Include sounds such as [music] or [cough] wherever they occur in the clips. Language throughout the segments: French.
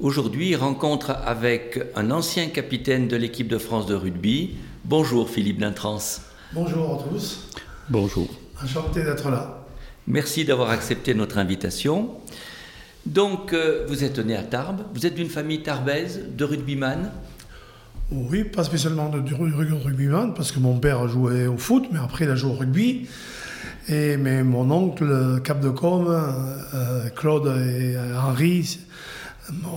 Aujourd'hui, rencontre avec un ancien capitaine de l'équipe de France de rugby. Bonjour Philippe Dintrans. Bonjour à tous. Bonjour. Enchanté d'être là. Merci d'avoir accepté notre invitation. Donc, euh, vous êtes né à Tarbes, vous êtes d'une famille tarbaise de rugbyman Oui, pas spécialement de, de, rugbyman, parce que mon père jouait au foot, mais après il a joué au rugby. Et mais mon oncle, Cap de Com, euh, Claude et Henri,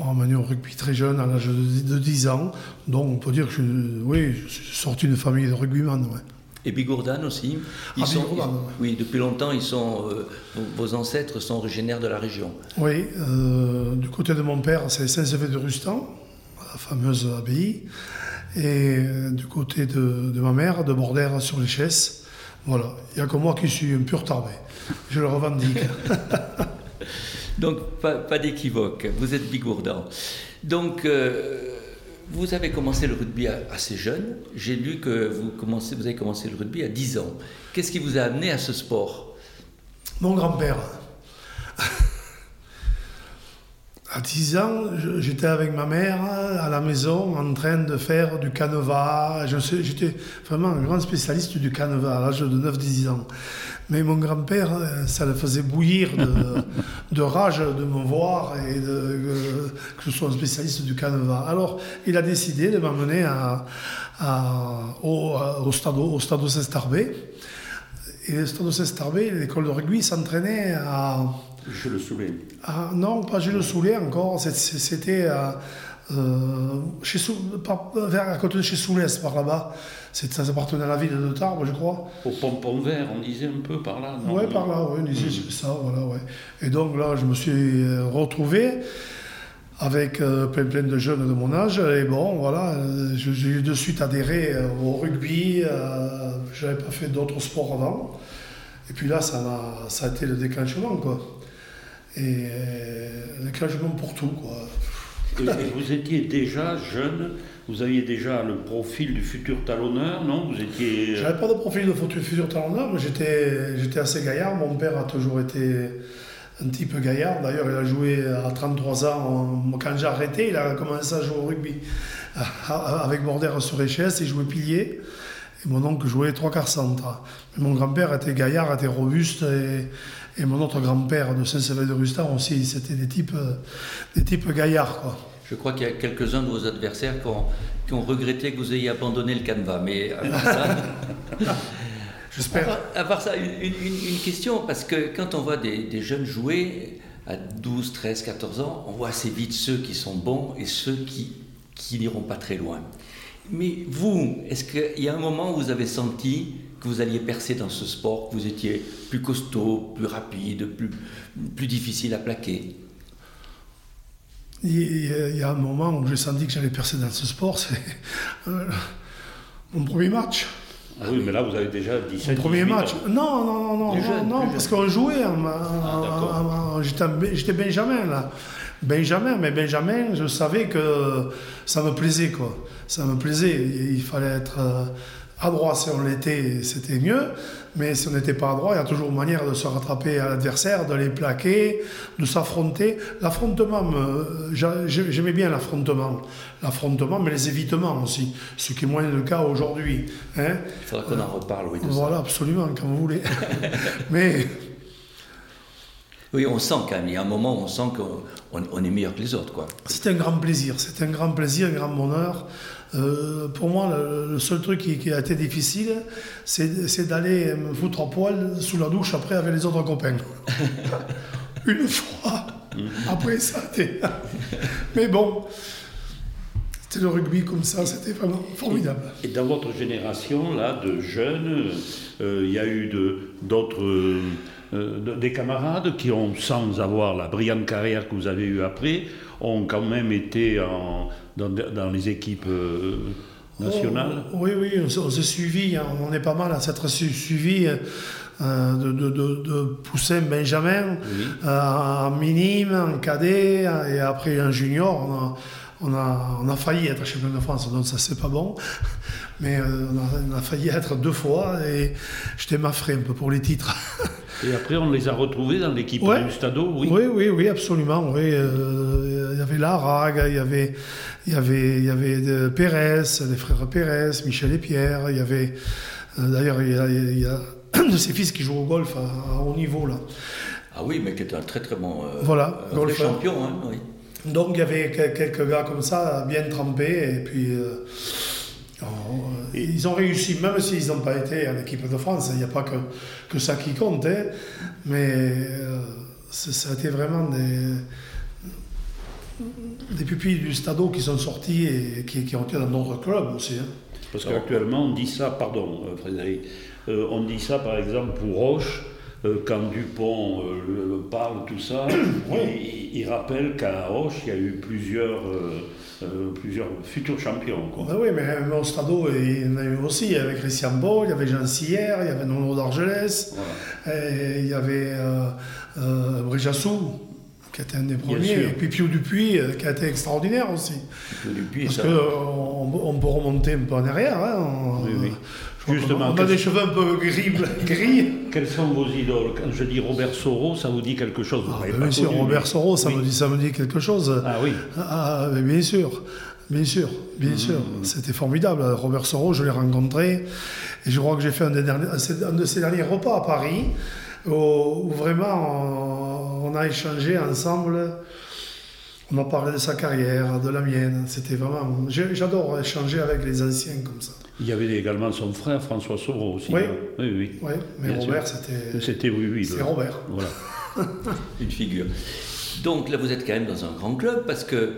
on m'a au rugby très jeune, à l'âge de 10 ans. Donc on peut dire que je, oui, je suis sorti d'une famille de rugbyman. Ouais. Et Bigourdan aussi ils ah, sont, ils, Oui, depuis longtemps, ils sont, euh, vos ancêtres sont originaires de la région. Oui, euh, du côté de mon père, c'est Saint-Sevé de Rustan, la fameuse abbaye. Et euh, du côté de, de, ma mère, de Bordère sur les Chesses. Voilà, il n'y a que moi qui suis un pur tarbé. Je le revendique. [laughs] Donc, pas, d'équivoque, vous êtes bigourdan. Donc, euh, vous avez commencé le rugby assez jeune. J'ai lu que vous, vous avez commencé le rugby à 10 ans. Qu'est-ce qui vous a amené à ce sport? Mon grand-père. À 10 ans, j'étais avec ma mère à la maison en train de faire du canevas. J'étais vraiment un grand spécialiste du canevas à l'âge de 9-10 ans. Mais mon grand-père, euh, ça le faisait bouillir de, [laughs] rage de me voir et de, que je sois un spécialiste du canevas. Alors, il a décidé de m'amener à, au, au, stade, au stade Sestarbé. Et le stade de Sestarbé, l'école de rugby s'entraînait à je le Soulet. Ah, non, pas le Soulet encore. C'était euh, euh, vers, à côté de chez Soulès, par là-bas. Ça appartenait à la ville de Tarbes, je crois. Au pompon vert, on disait un peu par là. Oui, par là, oui, on disait hmm. ça, voilà, ouais. Et donc là, je me suis euh, retrouvé avec plein, plein de jeunes de mon âge. Et bon, voilà, j'ai de suite adhéré au rugby. je n'avais pas fait d'autres sports avant. Et puis là, ça a, ça a été le déclenchement, quoi. Et euh, l'engagement pour tout. Quoi. Et, vous étiez déjà jeune, vous aviez déjà le profil du futur talonneur, non? Vous étiez. Euh, J'avais pas de profil de futur talonneur, mais j'étais, j'étais assez gaillard. Mon père a toujours été un type gaillard. D'ailleurs, il a joué à 33 ans. Quand j'ai arrêté, il a commencé à jouer au rugby avec Bordère sur HS. Il jouait pilier. Et mon oncle jouait trois quarts centre. mon grand-père était gaillard, était robuste. Et, et mon autre grand-père de Saint-Sever de Rustan aussi, c'était des types, des types gaillards. Quoi. Je crois qu'il y a quelques-uns de vos adversaires qui ont, qui ont, regretté que vous ayez abandonné le canevas, mais à part ça. [laughs] J'espère. À, part ça, une, une, question, parce que quand on voit des, des, jeunes jouer à 12, 13, 14 ans, on voit assez vite ceux qui sont bons et ceux qui, qui n'iront pas très loin. Mais vous, est-ce qu'il y a un moment où vous avez senti que vous alliez percer dans ce sport, que vous étiez plus costaud, plus rapide, plus, plus difficile à plaquer il y a un moment où j'ai senti que j'allais percer dans ce sport, c'est euh, mon premier match. Ah oui, mais là, vous avez déjà 17 Mon premier match. Non, non, non, non, non, parce qu'on jouait. Ah, j'étais Benjamin, là. Benjamin, mais Benjamin, je savais que ça me plaisait, quoi. Ça me plaisait. Il fallait être euh, à droit si on l'était, c'était mieux. Mais si on n'était pas à droit, il y a toujours une manière de se rattraper à l'adversaire, de les plaquer, de s'affronter. L'affrontement, j'aimais bien l'affrontement. L'affrontement, mais les évitements aussi. Ce qui est moins le cas aujourd'hui. Hein. il faudra qu'on en reparle, oui. voilà, absolument, quand vous voulez. [laughs] mais. Oui, on sent quand même, il y a un moment où on sent qu'on est meilleur que les autres. quoi. C'est un grand plaisir, c'est un grand plaisir, un grand bonheur. Euh, pour moi, le, seul truc qui, a été difficile, c'est d'aller me foutre en poil sous la douche après avec les autres copains. [laughs] Une fois. Mhm. Après, ça été. [laughs] Mais bon, c'était le rugby comme ça, c'était vraiment formidable. Et, dans votre génération, là, de jeunes, euh, il y a eu d'autres. Euh, des camarades qui ont, sans avoir la brillante carrière que vous avez eue après, ont quand même été en, dans, les équipes euh, nationales oh, Oui, oui, on, s'est suivi, hein. on est pas mal à s'être suivi. Euh, de, de, de, Poussin Benjamin, euh, en minime, en cadet, et après en junior. On a, on a, failli être champion de France, donc ça c'est pas bon. [laughs] Mais on, a, failli être deux fois et j'étais maffré un peu pour les titres. [laughs] Et après, on les a retrouvés dans l'équipe du Stadeau, oui Oui, oui, oui, absolument. Oui. Il y avait Larague, il y avait, il y avait, il y avait Pérez, les frères Pérez, Michel et Pierre. Il y avait, d'ailleurs, il, y a, un de ses fils qui joue au golf à, haut niveau là. Ah oui, mais qui est un très très bon voilà, champion. Hein, oui. Donc il y avait quelques gars comme ça, bien trempés, et puis ils ont réussi, même s'ils n'ont pas été en équipe de France, il n'y a pas que, que ça qui compte, hein. mais euh, ça a été vraiment des, des pupilles du Stadeau qui sont sortis et qui, qui ont été dans d'autres clubs aussi. Hein. Parce qu'actuellement, on dit ça, pardon euh, Frédéric, euh, on dit ça par exemple pour Roche, quand Dupont parle, tout ça, [coughs] il, rappelle qu'à Roche, il y a eu plusieurs euh, plusieurs futurs champions. Quoi. Ben oui, mais au Stado, il y en a eu aussi, avec Christian Ball, il y avait Jean Sierre, il y avait Nono d'Argelès, il y avait euh, euh, Brijassou, qui était un des premiers, et puis Pio Dupuis, euh, qui a été extraordinaire aussi. Dupuis, Parce qu'on on peut remonter un peu en arrière. Hein, oui, oui. Justement, on a des cheveux un peu gris. [laughs] gris. Quels sont vos idoles Quand je dis Robert Soro, ça vous dit quelque chose ah, Bien sûr, Robert Soro, ça, me dit, ça me dit quelque chose. Ah oui ah, Bien sûr, bien sûr, bien mmh. sûr. C'était formidable. Robert Soro, je l'ai rencontré. Et je crois que j'ai fait un, des derniers, un de ses derniers repas à Paris, où, vraiment on, a échangé ensemble. On a parlé de sa carrière, de la mienne. C'était vraiment. J'adore échanger avec les anciens comme ça. Il y avait également son frère François Soro aussi. Oui, hein. oui, oui. mais Robert, c'était. C'était, oui, oui. C'est Robert. Voilà. [laughs] Une figure. Donc là, vous êtes quand même dans un grand club parce que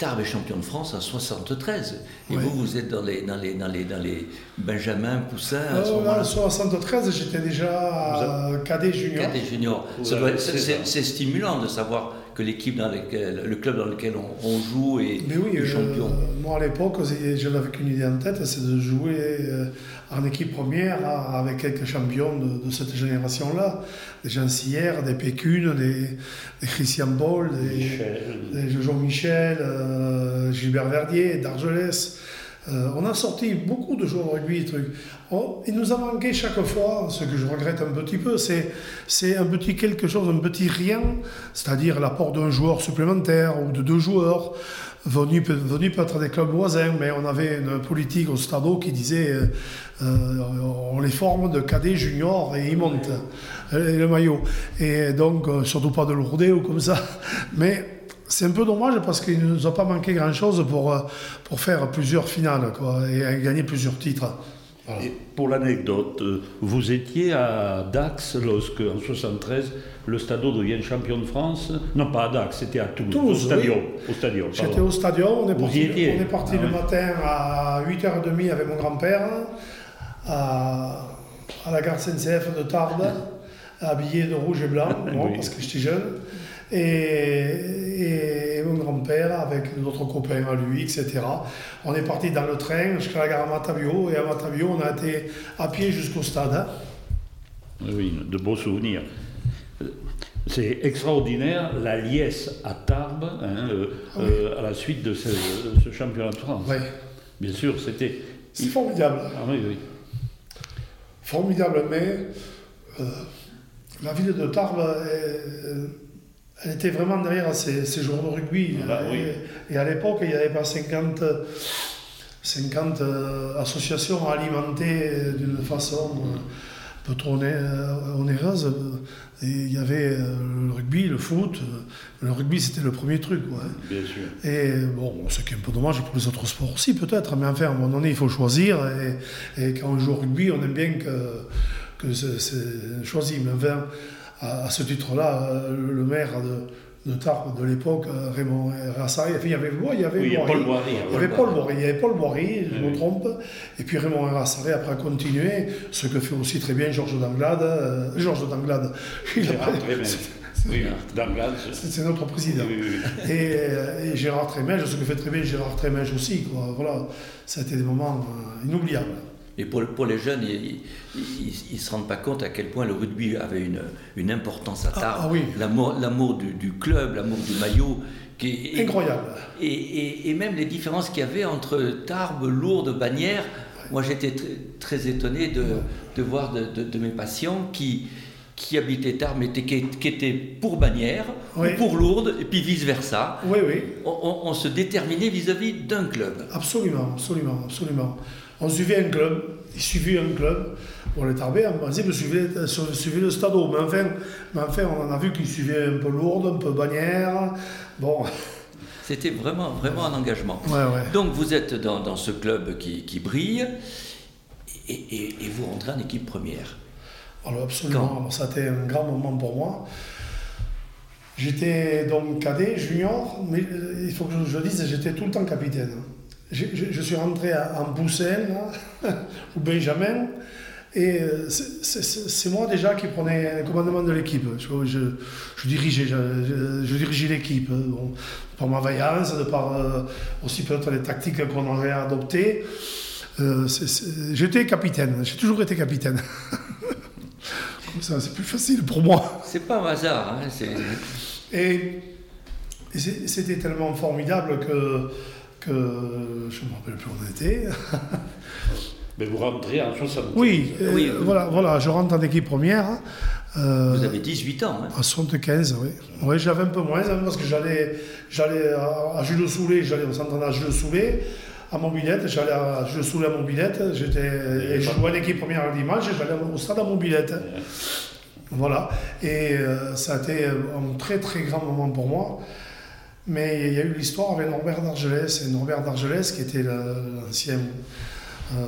Tarbes est champion de France en 73. Et vous, vous êtes dans les, dans les, dans les, dans les Benjamin Poussin à ce En 73, j'étais déjà cadet junior. Cadet junior. c'est stimulant de savoir que l'équipe dans laquelle, le club dans lequel on, joue est, Mais oui, champion. Euh, moi à l'époque, je n'avais qu'une idée en tête, c'est de jouer euh, en équipe première avec quelques champions de, cette génération-là. Des Jean Sierre, des Pécunes, des, Christian Paul, des, Jean-Michel, euh, Gilbert Verdier, d'Argelès. Euh, on a sorti beaucoup de joueurs de rugby. Trucs. Oh, il nous a manqué chaque fois, ce que je regrette un petit peu, c'est un petit quelque chose, un petit rien, c'est-à-dire l'apport d'un joueur supplémentaire ou de deux joueurs venus peut-être des clubs voisins, mais on avait une politique au stade qui disait euh, euh, on les forme de cadets juniors et ils montent le maillot. Et donc, surtout pas de lourder ou comme ça. Mais c'est un peu dommage parce qu'il ne nous a pas manqué grand-chose pour, euh, pour faire plusieurs finales quoi, et gagner plusieurs titres. Et pour l'anecdote, euh, vous étiez à Dax lorsque, en 73, le Stadeau devient champion de France. Non, pas à Dax, c'était à Toulouse, au Stadion. Au stadion J'étais au Stadion, on est parti, on est parti ah le matin à 8h30 avec mon grand-père à, à, la gare SNCF de Tarbes, habillé de rouge et blanc, parce que j'étais jeune et, mon grand-père avec d'autres copains à lui, etc. On est parti dans le train jusqu'à la gare Matavio et à Matavio on a été à pied jusqu'au stade. Hein. Oui, de beaux souvenirs. C'est extraordinaire la liesse à Tarbes hein, euh, ah euh, à la suite de ce, championnat de France. Oui. Bien sûr, c'était. C'est formidable. Ah oui, oui. Formidable, mais euh, la ville de Tarbes elle était vraiment derrière ces, ces joueurs de rugby. Ah bah et, à l'époque, il n'y avait pas 50, 50 euh, associations alimentées d'une façon euh, peu trop euh, onéreuse. Et il y avait le rugby, le foot. Le rugby, c'était le premier truc. Bien sûr. Et bon, ce qui est un peu dommage pour les autres sports aussi, peut-être. Mais enfin, à un moment donné, il faut choisir. Et, et quand on joue au rugby, on aime bien que, que c'est choisi. Mais enfin, à, ce titre-là, euh, le, maire de, de Tarbes de l'époque, euh, Raymond Rassari, il y avait moi, il y avait, oui, Paul Boiry. Il y avait Paul Boiry, il y avait Paul Boiry, je me trompe, et puis Raymond Rassari après a continué, ce que fait aussi très bien Georges Danglade. Euh, Georges Danglade, [laughs] il a, oui, Danglade. C'est notre président. et, Gérard Trémège, ce que fait très bien Gérard Trémège aussi. Quoi. Voilà, ça a été des moments inoubliables. Et pour, pour les jeunes, ils ne se rendent pas compte à quel point le rugby avait une, une importance à ah, Tarbes. Ah, L'amour du, du, club, l'amour du maillot. Qui est, Incroyable. Et, et, et, même les différences qu'il y avait entre Tarbes, Lourdes, Bagnères. Moi, j'étais très, étonné de, de voir de, de, mes patients qui, qui habitait Tarbes, mais qui, qui était pour Bagnères Oui. ou pour Lourdes, et puis vice-versa. Oui, oui, On, on- on se déterminait vis-à-vis d'un club. absolument, absolument, absolument. On suivait un club, il suivait un club. Bon, les Tarbais, en principe, suivaient, suivaient le Stadeau, mais enfin, mais enfin, on en a vu qu'ils suivaient un peu Lourdes, un peu Bagnères. Bon, C'était vraiment, vraiment un engagement. ouais, ouais. Donc vous êtes dans, dans ce club qui, qui brille et, et- et vous rentrez en équipe première. Alors absolument, Alors, ça a été un grand moment pour moi. J'étais donc cadet, junior, mais euh, il faut que je, je dise, j'étais tout le temps capitaine. Je, je- je suis rentré à- en Poussin, là, [laughs] ou Benjamin, et euh, c'est- moi déjà qui prenais le commandement de l'équipe. Je, je- je dirigeais, je, l'équipe, bon, par ma vaillance, de par euh, aussi peut-être les tactiques qu'on avait adoptées. Euh, J'étais capitaine, j'ai toujours été capitaine. [laughs] Comme ça, c'est plus facile pour moi. C'est pas un hasard. hein, Et, c'était tellement formidable que, que je ne me rappelle plus où on était. [laughs] Mais vous rentrez en 60. Oui, euh, Oui, oui. Voilà, voilà, je rentre en équipe première. euh, Vous avez 18 ans. hein. En 75, oui. Oui, j'avais un peu moins, hein, parce que j'allais, j'allais à, à Jules Soulet, j'allais au centre à Jules Soulet, à Mobilette, j'allais à Jules Soulet à Mobilette, j'étais, je jouais en équipe première le dimanche, et j'allais au stade à Mobilette. Voilà. Et euh, ça a été un très très grand moment pour moi. Mais il y a eu l'histoire avec Norbert d'Argelès, et Norbert d'Argelès qui était l'ancien euh,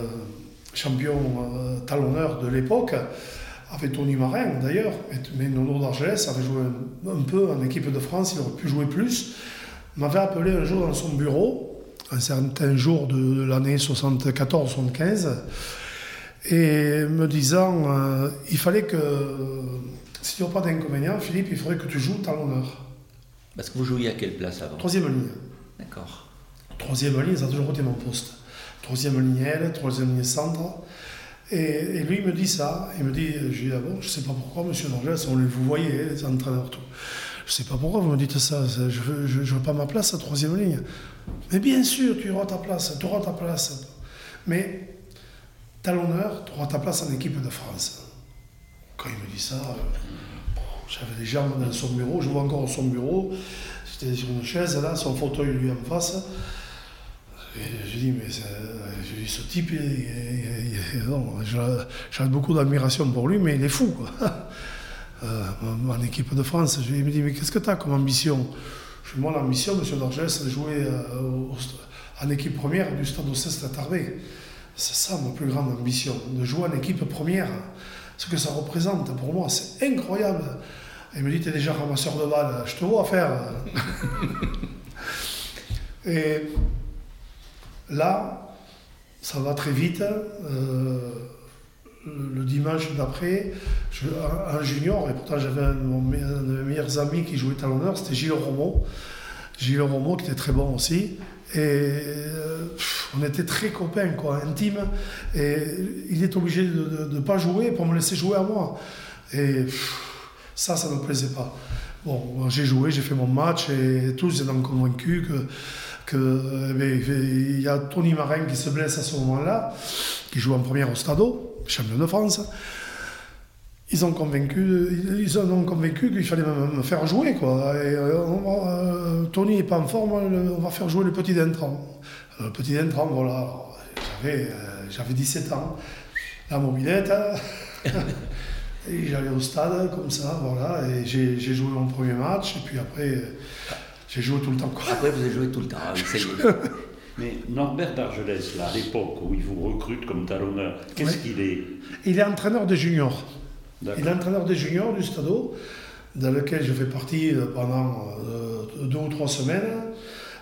champion euh, talonneur de l'époque, avec Tony Marin d'ailleurs, mais Nono d'Argelès avait joué un, un peu en équipe de France, il aurait pu jouer plus, m'avait appelé un jour dans son bureau, un certain jour de l'année 74-75, et me disant, euh, il fallait que, si tu n'as pas d'inconvénient, Philippe, il faudrait que tu joues talonneur. Parce que vous jouiez à quelle place avant Troisième ligne. D'accord. Troisième ligne, ça a toujours été mon poste. Troisième ligne aile, troisième ligne centre. Et, et lui, il me dit ça. Il me dit, je dis, ah bon, je sais pas pourquoi, monsieur Norgès, on les vous voyez, les entraîneurs, tout. Je sais pas pourquoi vous me dites ça, je veux, je, je veux pas ma place à troisième ligne. Mais bien sûr, tu auras ta place, tu auras ta place. Mais talonneur, tu auras ta place en équipe de France. Quand il me dit ça, euh, j'avais des jambes dans son bureau, je vois encore son bureau, j'étais sur une chaise là, son fauteuil lui en face. Et je dis, mais ce type, j'ai beaucoup d'admiration pour lui, mais il est fou. Quoi. [laughs] Euh, en en équipe de France, je lui me dit, mais qu'est-ce que tu as comme ambition? Je dis, moi, l'ambition, monsieur Dorgès, c'est de jouer euh, en équipe première du Stade Oceste à. C'est ça ma plus grande ambition, de jouer en équipe première. Ce que ça représente pour moi, c'est incroyable. Il me dit, tu es déjà ramasseur de balles, je te vois faire. [laughs] Et là, ça va très vite. Euh, le, le dimanche d'après, en junior, et pourtant j'avais un, de un mes meilleurs amis qui jouait talonneur, c'était Gilles Romo. Gilles Romo qui était très bon aussi. Et euh, on était très copains, quoi, intimes. Et il est obligé de ne pas jouer pour me laisser jouer à moi. Et pff, ça, ça ne me plaisait pas. Bon, j'ai joué, j'ai fait mon match et tous étant convaincus que, euh, il y a Tony Marin qui se blesse à ce moment-là, qui joue en première au Stadeau, champion de France. Ils ont convaincu, ils ont convaincu qu'il fallait me faire jouer quoi. Euh, euh, Tony n'est pas en forme, on va faire jouer le petit d'entrant. Le petit d'entrant, voilà. J'avais, euh, j'avais 17 ans, la mobilette. [laughs] et j'allais au stade comme ça, voilà. Et j'ai j'ai joué mon premier match. Et puis après, euh, j'ai joué tout le temps. Quoi. Après, vous avez joué tout le temps. [laughs] Ah oui. Mais Norbert d'Argelès, là, à l'époque où il vous recrute comme talonneur, qu'est-ce Oui. qu'il est? Il est entraîneur des juniors. D'accord. Il est entraîneur des juniors du Stadeau, dans lequel je fais partie euh, pendant euh, deux ou trois semaines.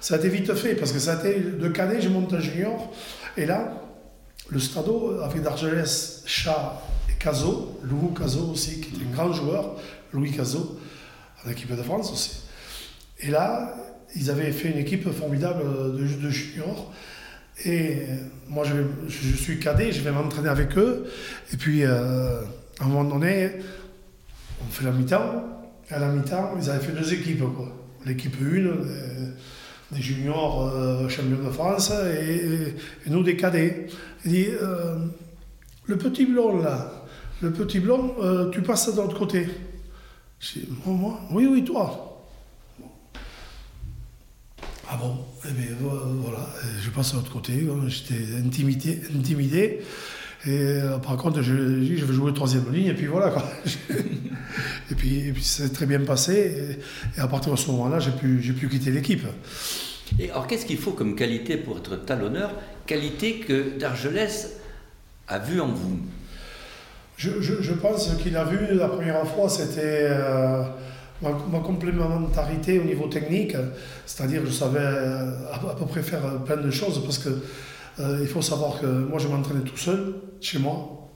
Ça a été vite fait, parce que ça a été de cadet, je monte en junior. Et là, le Stadeau, avec Dargelès, Chat Cazot, Louis Cazot aussi, qui était un grand joueur, Louis Cazot, en équipe de France aussi. Et là, ils avaient fait une équipe formidable de, de juniors. Et moi, je, suis cadet, je vais m'entraîner avec eux. Et puis, euh, à un moment donné, on fait la mi-temps. Et à la mi-temps, ils avaient fait deux équipes. L'équipe 1, des, des juniors euh, champions de France, et, et nous des cadets. Il dit, euh, le petit blond là, le petit blond, euh, tu passes de l'autre côté. Je dis, moi, moi Oui, oui, toi. Ah bon? Eh bien, voilà, je passe de l'autre côté. J'étais intimidé, intimidé. Et euh, par contre, je, je vais jouer troisième ligne, et puis voilà. [laughs] Et puis, et puis c'est très bien passé. Et, à partir de ce moment-là, j'ai pu, j'ai pu quitter l'équipe. Et alors, qu'est-ce qu'il faut comme qualité pour être talonneur? Qualité que Dargelès a vue en vous? Je, je, pense qu'il a vu la première fois, c'était euh, ma, complémentarité au niveau technique. C'est-à-dire, je savais euh, à, peu près faire plein de choses parce que euh, il faut savoir que moi, je m'entraînais tout seul, chez moi,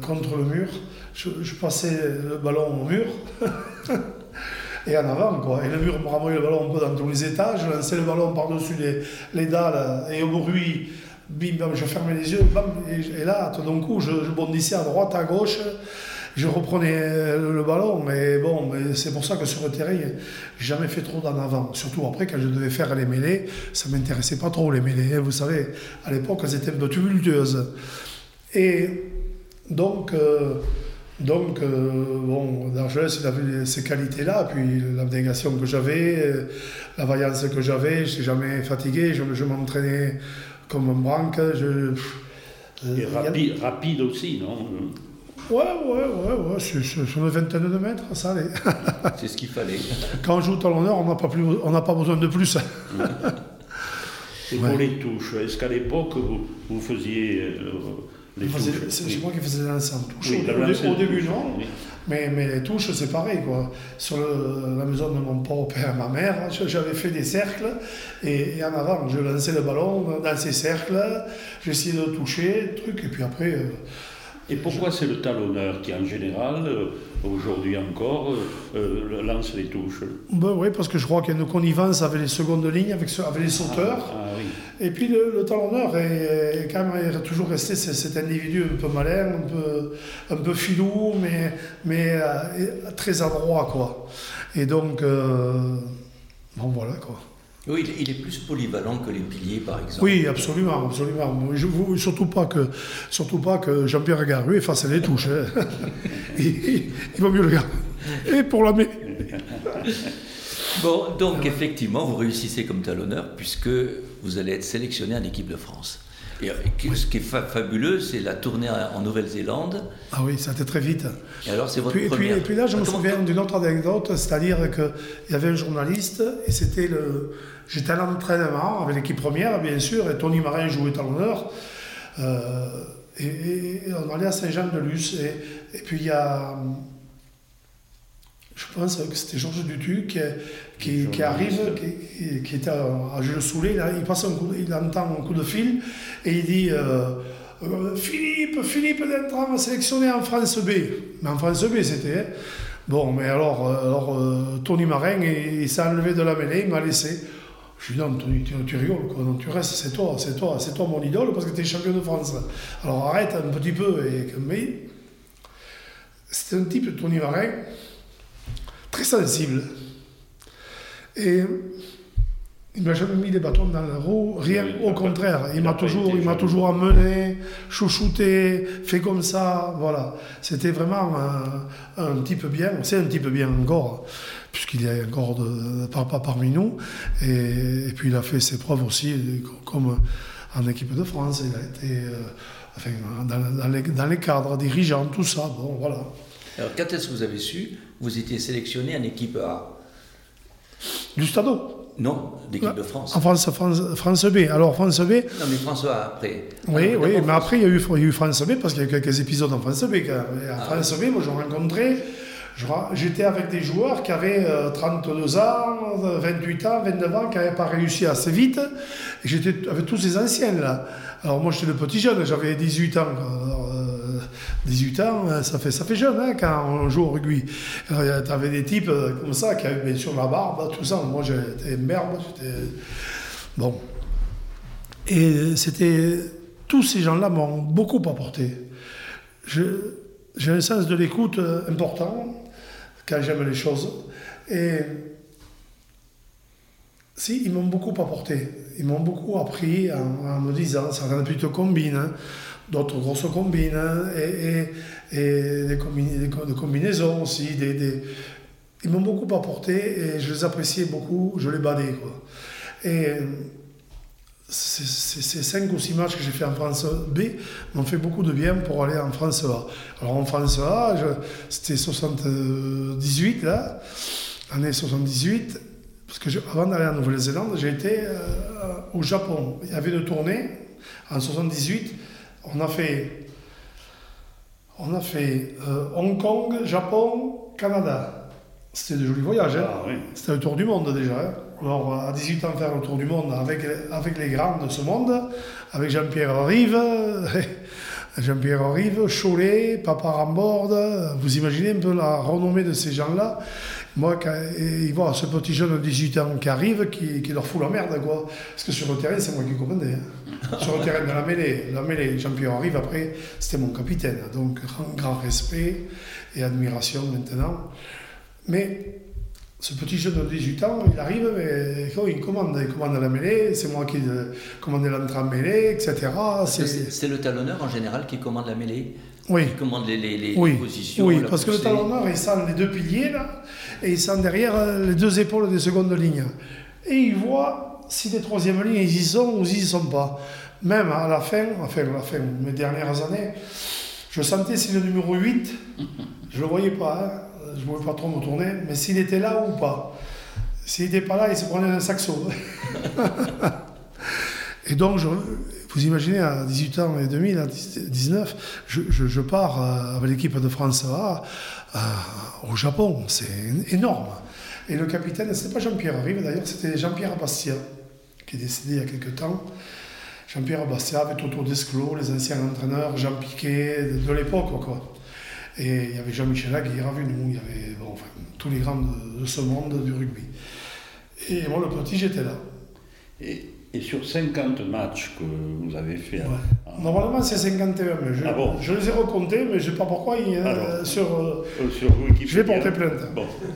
contre le mur. Je, passais le ballon au mur. [laughs] et en avant, quoi. Et le mur me renvoyait le ballon un peu dans tous les étages, je lançais le ballon par-dessus les, les, dalles, et au bruit, bim, bam, je fermais les yeux, bam, et, là, tout d'un coup, je, bondissais à droite, à gauche, je reprenais le, ballon, mais bon, c'est pour ça que sur le terrain, j'ai jamais fait trop d'en avant. Surtout après, quand je devais faire les mêlées, ça m'intéressait pas trop les mêlées. Hein, vous savez, à l'époque, elles étaient un peu tumultueuses. Et donc, euh, donc euh, bon, Dargelès, il avait ces qualités-là, puis l'abnégation que j'avais, la vaillance que j'avais, je n'étais jamais fatigué, je, m'entraînais comme un branque. Je, Et rapide, rapide aussi, non? Ouais, ouais, ouais, ouais. C'est, sur une vingtaine de mètres, ça allait. [laughs] c'est ce qu'il fallait. Quand on joue talonneur, on n'a pas, plus, on n'a pas besoin de plus. [laughs] Et pour les touches, est-ce qu'à l'époque, vous, vous faisiez euh, C'est moi qui faisais en touche. au, début, non. Mais, mais, les touches, c'est pareil. Quoi. Sur la maison de mon père et ma mère, j'avais fait des cercles. Et, en avant, je lançais le ballon dans ces cercles. J'essayais de toucher, truc. Et puis après... Euh, et pourquoi c'est le talonneur qui, en général, euh, aujourd'hui encore, euh, euh, lance les touches ben Oui, parce que je crois qu'il y a une connivence avec les secondes lignes, avec, avec les sauteurs. Ah, ah Et puis le, talonneur est, quand même toujours resté cet individu un peu malin, un peu, un peu filou, mais, mais très adroit. Quoi. Et donc, bon voilà quoi. Oui, il est plus polyvalent que les piliers, par exemple. Oui, absolument, absolument. Je, surtout pas que, surtout pas que Jean-Pierre Garru fasse les touches. Hein. [laughs] il, vaut mieux le garder. Et pour la [laughs] Bon, donc effectivement, vous réussissez comme talonneur puisque vous allez être sélectionné en équipe de France. Et ce qui est fabuleux, c'est la tournée en Nouvelle-Zélande. Ah oui, ça a été très vite. Et alors, c'est votre puis, première... et, puis, là, je me souviens d'une autre anecdote, c'est-à-dire qu'il y avait un journaliste, et c'était le... J'étais à l'entraînement avec l'équipe première, bien sûr, et Tony Marin jouait talonneur. Euh, et, et, on allait à Saint-Jean-de-Luz. Et, et puis, il y a je pense que c'était Georges Dutu qui, qui, arrive, qui, qui, était à Jules Soulet, il, passe un coup, il entend un coup de fil et il dit euh, euh, Philippe, Philippe Dentram sélectionné en France B. Mais en France B, c'était. Hein. Bon, mais alors, euh, alors Tony Marin, il, s'est enlevé de la mêlée, il m'a laissé. Je lui dis non, Tony, tu, rigoles, quoi. Non, tu restes, c'est toi, c'est toi, c'est toi mon idole parce que tu es champion de France. Alors arrête un petit peu. Et, mais c'était un type, Tony Marin, très sensible. Et il m'a jamais mis des bâtons dans la roue, rien, au contraire. Il m'a toujours, il m'a toujours amené, chouchouté, fait comme ça, voilà. C'était vraiment un, type bien, c'est un type bien encore, puisqu'il est encore de, pas, parmi nous. Et, puis il a fait ses preuves aussi, comme en équipe de France. Il a été euh, enfin, dans, les, dans les cadres, dirigeants, tout ça, bon, voilà. Alors, quand est-ce que vous avez su vous étiez sélectionné en équipe A? Du Stade non, d'équipe de France. En France, France, B. Alors France B. Non, mais France A après. Oui, oui, mais après il y, a eu, il y, a eu, France B parce qu'il y a eu quelques épisodes en France B. En ah. France B, moi j'ai rencontré, j'étais avec des joueurs qui avaient 32 euh, ans, 28 ans, 29 ans, qui n'avaient pas réussi assez vite. J'étais avec tous ces anciens là. Alors moi j'étais le petit jeune, j'avais 18 ans. 18 ans, hein, ça fait, ça fait jeune hein, quand on joue au rugby. Tu avais des types euh, comme ça qui avaient bien sûr la barbe, tout ça. Moi j'étais merde. Bon. Et c'était. Tous ces gens-là m'ont beaucoup apporté. J'ai un sens de l'écoute euh, important quand j'aime les choses. Et Si, ils m'ont beaucoup apporté. Ils m'ont beaucoup appris en, me disant, certaines petites combines, hein, d'autres grosses combines, hein, et, des, combinaisons aussi. Des, Ils m'ont beaucoup apporté et je les appréciais beaucoup, je les badais. Quoi. Et ces cinq ou six matchs que j'ai fait en France B m'ont fait beaucoup de bien pour aller en France A. Alors en France A, c'était 78 là, année 78, parce que avant d'aller en Nouvelle-Zélande, j'ai été euh, au Japon. Il y avait une tournée en 78. On a fait, on a fait euh, Hong Kong, Japon, Canada. C'était de jolis voyages. Hein. Ah c'était le tour du monde déjà. Hein. Alors, à 18 ans, faire le tour du monde avec, avec les grands de ce monde, avec Jean-Pierre Rive, [laughs] Jean-Pierre Rive, Cholet, Papa Rambord, vous imaginez un peu la renommée de ces gens-là. Moi, quand ils voient ce petit jeune de 18 ans qui arrive, qui, leur fout la merde, quoi. Parce que sur le terrain, c'est moi qui commandais. Hein. [laughs] sur le terrain de la mêlée, la mêlée, Jean-Pierre Rive, après, c'était mon capitaine. Donc, grand, grand respect et admiration maintenant. Mais ce petit jeune de 18 ans, il arrive, mais il commande, il commande la mêlée, c'est moi qui commande l'entrée en mêlée, etc. C'est le talonneur en général qui commande la mêlée Oui. Qui commande les, les, oui. positions Oui, parce que le talonneur, il sent les deux piliers, là, et il sent derrière euh, les deux épaules des secondes lignes. Et il voit si les troisièmes lignes, ils y sont ou ils y sont pas. Même à la fin, enfin, à la fin, mes dernières années, je sentais si le numéro 8, [laughs] je le voyais pas, hein je ne pouvais pas trop me tourner, mais s'il était là ou pas. S'il n'était pas là, il se prenait un saxo. [laughs] et donc, vous imaginez, à 18 ans et demi, à 19, je, pars euh, avec l'équipe de France A au Japon. C'est énorme. Et le capitaine, ce n'était pas Jean-Pierre Rive d'ailleurs, c'était Jean-Pierre Bastia, qui est décédé il y a quelques temps. Jean-Pierre Bastia avec Toto Desclos, les anciens entraîneurs, Jean Piquet de, l'époque. Et il y avait Jean-Michel Aguirre avec nous, il y avait tous les grands de, ce monde du rugby. Et moi, le petit, j'étais là. Et, sur 50 matchs que vous avez fait Normalement, c'est 51, mais je, ah je, les ai recomptés, mais je ne sais pas pourquoi. Il, Alors, sur, euh, euh, sur je vais porter plainte.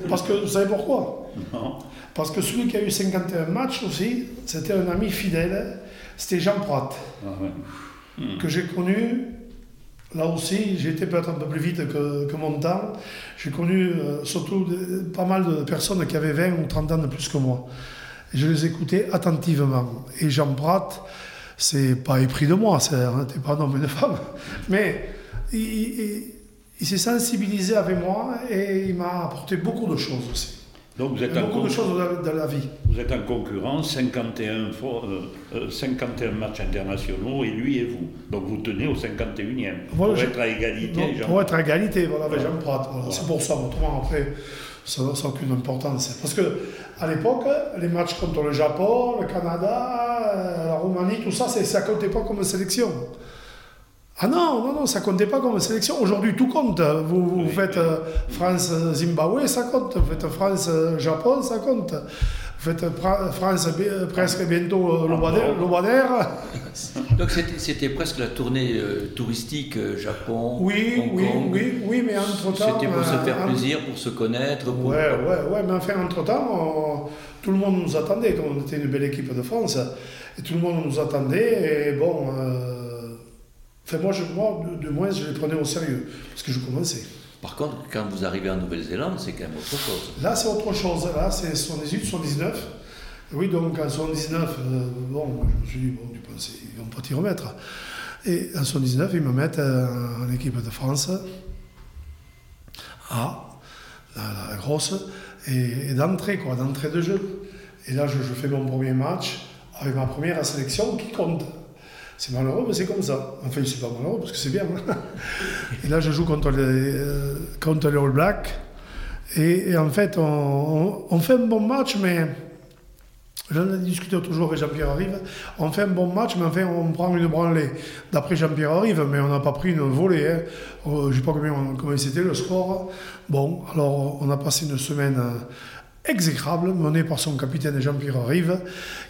Parce que, vous savez pourquoi [laughs] non. Parce que celui qui a eu 51 matchs aussi, c'était un ami fidèle, c'était Jean Pratt, ah que j'ai connu Là aussi, j'ai été peut-être un peu plus vite que, mon temps. J'ai connu euh, surtout pas mal de personnes qui avaient 20 ou 30 ans de plus que moi. Je les écoutais attentivement. Et Jean Pratt, c'est pas épris de moi, c'est n'était pas un homme et une femme. Mais il s'est sensibilisé avec moi et il m'a apporté beaucoup de choses aussi. Donc vous êtes beaucoup de choses dans la vie. Vous êtes en concurrence, 51, 51 matchs internationaux, et lui et vous. Donc vous tenez au 51e. pour être à égalité. pour être à égalité, voilà, avec Jean Prat. C'est pour ça, autrement après, ça n'a aucune importance. Parce que à l'époque, les matchs contre le Japon, le Canada, la Roumanie, tout ça, ça ne comptait pas comme sélection. Ah non, non, non, ça comptait pas comme sélection. Aujourd'hui, tout compte. Vous, faites euh, France-Zimbabwe, ça compte. Vous faites France-Japon, ça compte. Vous faites France euh, presque bientôt ah [laughs] Donc c'était presque la tournée euh, touristique Japon. Oui, Hong oui, Kong. oui, oui, mais entre-temps. C'était pour se faire plaisir, pour se connaître. Pour... Ouais, ouais, ouais, mais enfin, entre-temps, tout le monde nous attendait, comme on était une belle équipe de France. Et tout le monde nous attendait. Et bon. Enfin, moi, je, moi de, moins, je les prenais au sérieux, parce que je commençais. Par contre, quand vous arrivez en Nouvelle-Zélande, c'est quand même autre chose. Là, c'est autre chose. Là, c'est 78, 79. Oui, donc en 79, euh, bon, je me suis dit, bon, du pensais, ils vont pas t'y remettre. Et en 79, ils me mettent euh, en équipe de France A, la, grosse, et, d'entrée, quoi, d'entrée de jeu. Et là, je, je fais mon premier match avec ma première sélection qui compte. C'est malheureux, mais c'est comme ça. Enfin, c'est pas malheureux parce que c'est bien. et là, je joue contre les, euh, contre les All Blacks. Et, en fait, on, fait un bon match, mais j'en ai discuté toujours avec Jean-Pierre Arrive. On fait un bon match, mais enfin, on prend une branlée. D'après Jean-Pierre Arrive, mais on n'a pas pris une volée. Hein. Euh, je ne sais pas combien, combien c'était le score. Bon, alors, on a passé une semaine exécrable, mené par son capitaine Jean-Pierre Rive,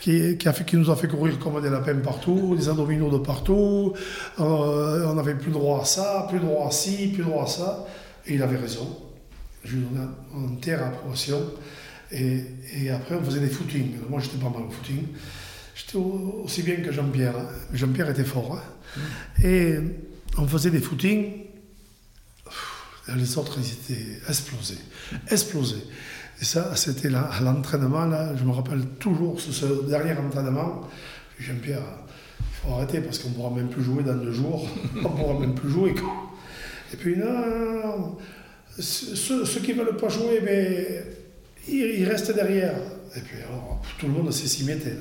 qui, a fait, qui, nous a fait courir comme des lapins partout, des abdominaux de partout. Euh, on n'avait plus droit à ça, plus droit à ci, plus droit à ça. Et il avait raison. Je lui donne en terre approbation. Et, après, on faisait des footings. Moi, j'étais pas mal au footing. J'étais aussi bien que Jean-Pierre. Jean-Pierre était fort. Hein. Mm. Et on faisait des footings. Les autres, ils étaient explosés. Explosés. Et ça, c'était là, à l'entraînement, là, je me rappelle toujours ce, dernier entraînement. Jean-Pierre, il faut arrêter parce qu'on ne pourra même plus jouer dans deux jours. [laughs] on ne pourra même plus jouer. Et puis, non, non. Ceux, qui ne veulent pas jouer, mais ils, restent derrière. Et puis, alors, tout le monde s'y mettait.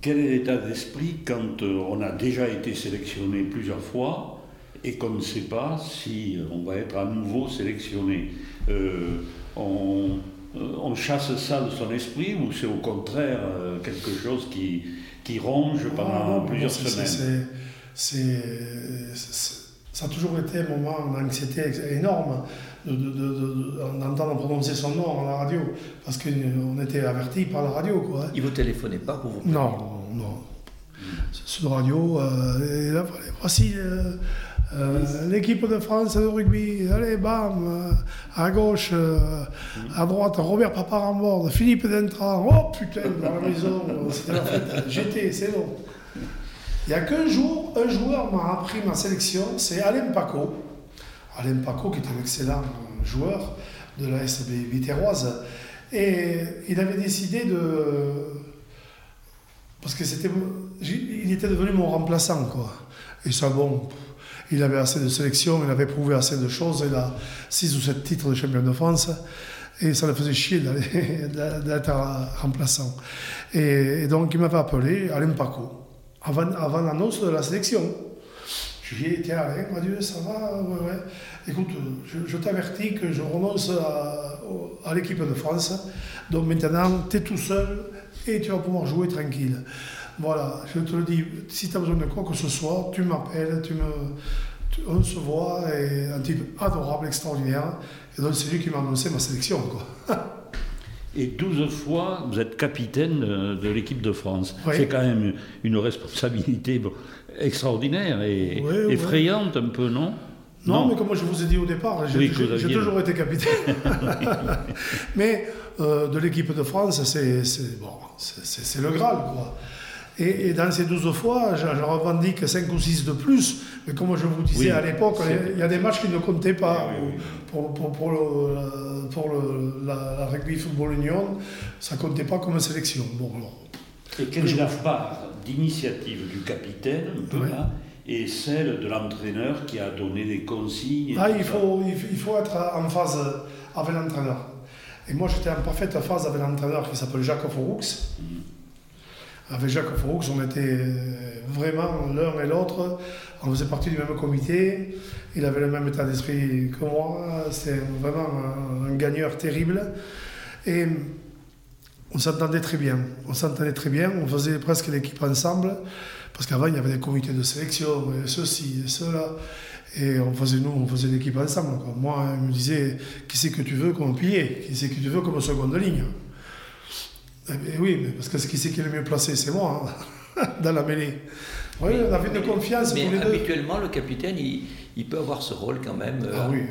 Quel est l'état d'esprit quand euh, on a déjà été sélectionné plusieurs fois et qu'on ne sait pas si on va être à nouveau sélectionné? Euh, on, euh, on, chasse ça de son esprit ou c'est au contraire quelque chose qui, qui ronge pendant plusieurs semaines? Ça a toujours été un moment d'anxiété énorme d'entendre prononcer son nom à la radio, parce qu'on était averti par la radio. Quoi. Il vous téléphonait pas pour vous Non, non. Sur radio, euh, et là, voici euh, euh, l'équipe de France de rugby, allez, bam, à gauche, à droite, Robert Paparambord, Philippe Dentran, oh putain, dans la maison, c'était la fête, j'étais, c'est bon. Il n'y a qu'un jour, un joueur m'a appris ma sélection, c'est Alain Paco. Alain Paco, qui est un excellent joueur de la SB Viterroise. Et il avait décidé de. Parce que c'était. Il était devenu mon remplaçant, quoi. Et ça, bon, il avait assez de sélection, il avait prouvé assez de choses. Il a 6 ou 7 titres de champion de France. Et ça le faisait chier [laughs] d'être remplaçant. Et, donc, il m'avait appelé, Alain Paco, avant, avant l'annonce de la sélection. Je lui ai dit, tiens, Alain, Dieu, ça va ouais, ouais. Écoute, je, t'avertis que je renonce à, l'équipe de France. Donc maintenant, tu es tout seul et tu vas pouvoir jouer tranquille. Voilà, je te le dis, si tu as besoin de quoi que ce soit, tu m'appelles, tu me, on se voit, et un type adorable, extraordinaire. Et donc c'est lui qui m'a annoncé ma sélection. Quoi. [laughs] Et 12 fois, vous êtes capitaine de l'équipe de France. C'est quand même une responsabilité extraordinaire et effrayante un peu, non? Non, mais comme je vous ai dit au départ, j'ai toujours été capitaine. [laughs] [laughs] mais euh, de l'équipe de France, c'est bon, le Graal. Quoi. Et, dans ces 12 fois, je, revendique 5 ou 6 de plus. Mais comme je vous disais à l'époque, il y a des matchs qui ne comptaient pas. pour, pour, pour, le, pour le, la, Rugby Football Union, ça ne comptait pas comme sélection. Bon, alors, et quelle est la part d'initiative du capitaine et celle de l'entraîneur qui a donné des consignes. Ah, il, faut, il faut être en phase avec l'entraîneur. Et moi, j'étais en parfaite phase avec l'entraîneur qui s'appelle Jacques Foroux. Mm. Avec Jacques Foroux, on était vraiment l'un et l'autre. On faisait partie du même comité. Il avait le même état d'esprit que moi. C'était vraiment un, gagneur terrible. Et on s'entendait très bien. On s'entendait très bien. On faisait presque l'équipe ensemble. Parce qu'avant, il y avait des comités de sélection, ceci et cela. Et on faisait, nous, on faisait l'équipe ensemble. Moi, il me disait Qui c'est que tu veux comme pilier? Qui c'est que tu veux comme seconde ligne? Eh Oui, parce que qui c'est qui est le mieux placé C'est moi, hein, [laughs] dans la mêlée. Oui, on avait de confiance mais, mais habituellement, le capitaine, il, peut avoir ce rôle quand même. Euh, ah oui,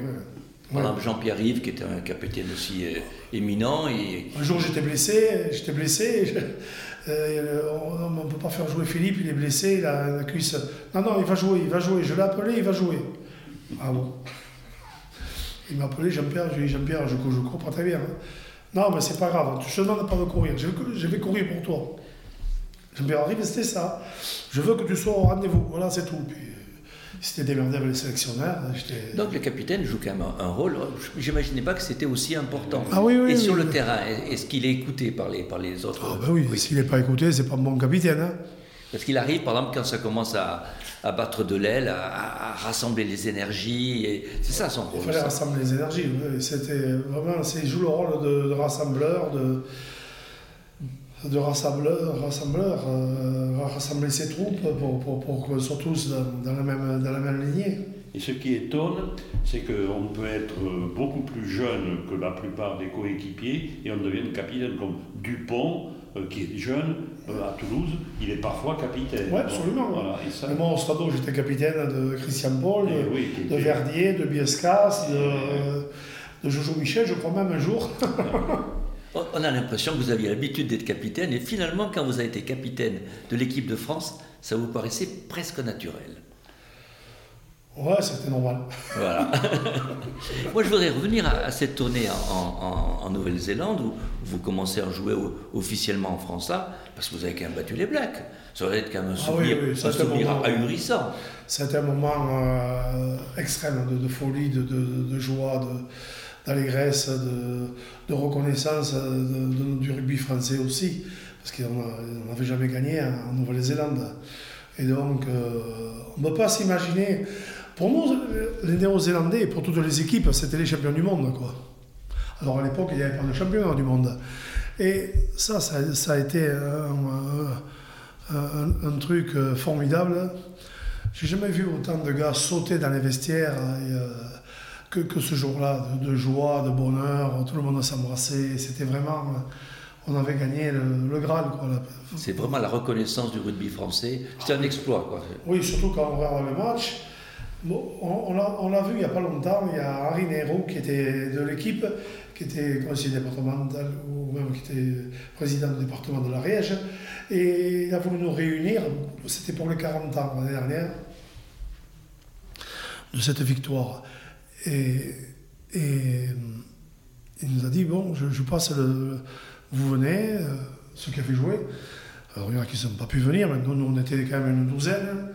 oui. Jean-Pierre Rive, qui était un capitaine aussi euh, éminent. Et... Un jour, j'étais blessé, j'étais blessé, euh, on ne peut pas faire jouer Philippe, il est blessé, il a la cuisse. Non, non, il va jouer, il va jouer. Je l'ai appelé, il va jouer. Ah bon Il m'a appelé Jean-Pierre, je lui ai dit Jean-Pierre, je, je cours pas très bien. Hein. Non, mais c'est pas grave, je ne demande pas de courir, je, vais courir pour toi. Jean-Pierre arrive, c'était ça. Je veux que tu sois au rendez-vous, voilà, c'est tout. Puis, c'était démerdé avec les sélectionneurs. Donc le capitaine joue quand même un, rôle. J'imaginais pas que c'était aussi important. Ah oui, oui, Et sur le terrain, est-ce qu'il est écouté par les, par les autres Ah ben oui, s'il n'est pas écouté, c'est pas bon capitaine. Hein. Parce qu'il arrive, par exemple, quand ça commence à, à battre de l'aile, à, rassembler les énergies. Et c'est ça son rôle. Il fallait rassembler les énergies. C'était vraiment, il joue le rôle de, de rassembleur, de de rassembleurs, rassembleur, euh, rassembler ses troupes pour, pour, pour qu'on soit tous dans, la même, dans la même lignée. Et ce qui étonne, c'est qu'on peut être beaucoup plus jeune que la plupart des coéquipiers et on devient capitaine comme Dupont, qui est jeune euh, à Toulouse, il est parfois capitaine. Oui, absolument. Voilà, et ça... Moi, au Stade, j'étais capitaine de Christian Paul, de, de, Verdier, de Biescas, de, de Jojo Michel, je crois même un jour. [laughs] On a l'impression que vous aviez l'habitude d'être capitaine et finalement, quand vous avez été capitaine de l'équipe de France, ça vous paraissait presque naturel. Ouais, c'était normal. Voilà. [laughs] Moi, je voudrais revenir à, cette tournée en, Nouvelle-Zélande où vous commencez à jouer officiellement en France là, parce que vous avez quand même battu les Blacks. Ça aurait être quand même un souvenir, ah oui, un ahurissant. C'était un moment euh, extrême de, folie, de, joie, d'allégresse, de, reconnaissance du rugby français aussi, parce qu'on n'avait jamais gagné en Nouvelle-Zélande. Et donc, euh, on ne peut pas s'imaginer pour nous, les Néo-Zélandais, et pour toutes les équipes, c'était les champions du monde. Quoi. Alors à l'époque, il n'y avait pas de champion du monde. Et ça, ça, a été un, truc euh, formidable. J'ai jamais vu autant de gars sauter dans les vestiaires euh, que, que, ce jour-là, de, joie, de bonheur. Tout le monde s'embrassait. C'était vraiment. On avait gagné le, Graal. C'est vraiment la reconnaissance du rugby français. C'était un exploit. Quoi. Oui, surtout quand on regarde le match on, l'a vu il n'y a pas longtemps, il y a Harry Nero qui était de l'équipe, qui était conseiller départemental ou même qui était président du département de l'Ariège. Et il a voulu nous réunir, c'était pour les 40 ans l'année dernière, de cette victoire. Et, il nous a dit Bon, je, passe le. Vous venez, euh, ceux qui avaient joué. Alors il y en a qui n'ont pas pu venir, mais nous, on était quand même une douzaine.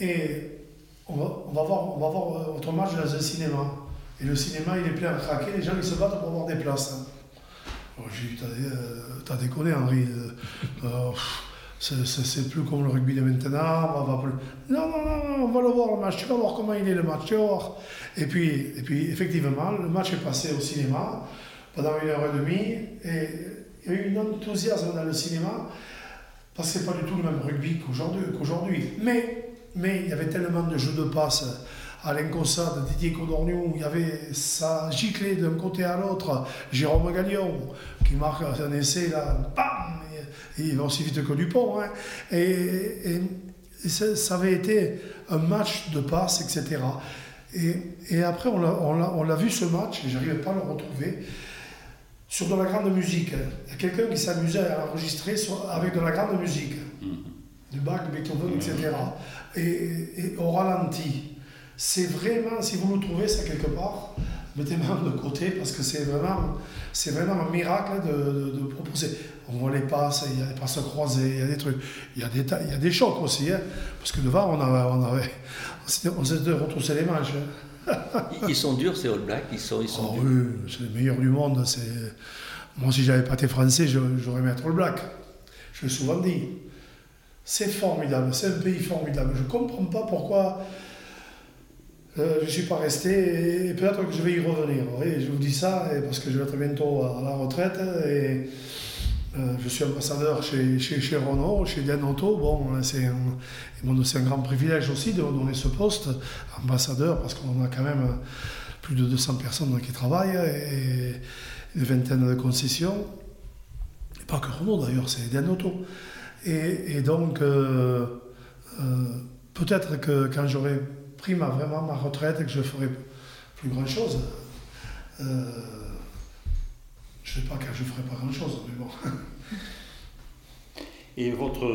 Et on va, on va, voir, on va voir euh, votre match dans un cinéma. Et le cinéma, il est plein à craquer, les gens ils se battent pour avoir des places. Hein. J'ai dit, t'as, déconné, Henri. Euh, euh, c'est, plus comme le rugby de maintenant. Non, non, non, on va le voir le match. Tu vas voir comment il est le match. Tu vas voir. Et puis, et puis, effectivement, le match est passé au cinéma pendant une heure et demie. Et il y a eu un enthousiasme dans le cinéma. Parce que c'est pas du tout le même rugby qu'aujourd'hui. qu'aujourd'hui. Mais mais il y avait tellement de jeux de passe. Alain Cossade, Didier Codorniou, il y avait ça giclé d'un côté à l'autre. Jérôme Gallion, qui marque un essai là, bam Il va aussi vite que Dupont. Hein. Et, ça, avait été un match de passe, etc. Et, après, on l'a vu ce match, et j'arrivais pas à le retrouver, sur de la grande musique. Il y a quelqu'un qui s'amusait à enregistrer avec de la grande musique. Mm-hmm du Bach, Beethoven, etc. Et, au ralenti. C'est vraiment, si vous le trouvez ça quelque part, mettez-moi de côté parce que c'est vraiment, c'est vraiment un miracle de, proposer. On voit les passes, il y a les passes croisées, il y a des trucs, il y a des, il y a des chocs aussi, hein, parce que devant on avait, on avait, on s'était retroussé les manches. ils sont durs ces All Blacks, ils sont, ils sont oh, Oui, c'est les meilleurs du monde. Moi, si j'avais pas été français, j'aurais mis All Black. Je l'ai souvent dit. C'est formidable, c'est un pays formidable. Je ne comprends pas pourquoi euh, je ne suis pas resté et peut-être que je vais y revenir. je vous dis ça parce que je vais être bientôt à la retraite et euh, je suis ambassadeur chez, chez, chez Renault, chez Dianotto. Bon, c'est un, un, grand privilège aussi de donner ce poste, ambassadeur, parce qu'on a quand même plus de 200 personnes qui travaillent et une vingtaine de concessions. Pas que Renault d'ailleurs, c'est Dianotto. Et, donc, euh, euh, peut-être que quand j'aurai pris ma, vraiment ma retraite et que je ferai plus grand chose, euh, je ne sais pas quand je ferai pas grand chose, mais bon. [laughs] Et votre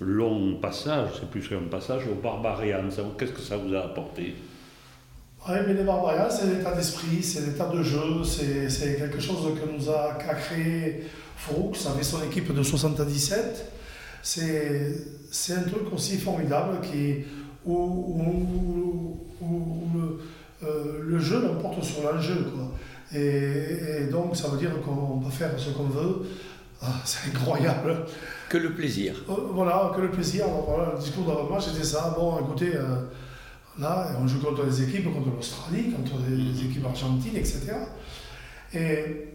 long passage, c'est plus qu'un passage au Barbarian, qu'est-ce que ça vous a apporté? Oui, mais les Barbarians, c'est l'état d'esprit, c'est l'état de jeu, c'est quelque chose que nous a, créé Fuchs avec son équipe de 77 c'est un truc aussi formidable qui, où, euh, le, jeu l'emporte sur l'enjeu. Et, donc ça veut dire qu'on peut faire ce qu'on veut. Ah, [laughs] c'est incroyable. Que le plaisir. Euh, voilà, que le plaisir. le discours de moi, c'était ça. Bon, écoutez, euh, là, on joue contre des équipes, contre l'Australie, contre des, équipes argentines, etc. Et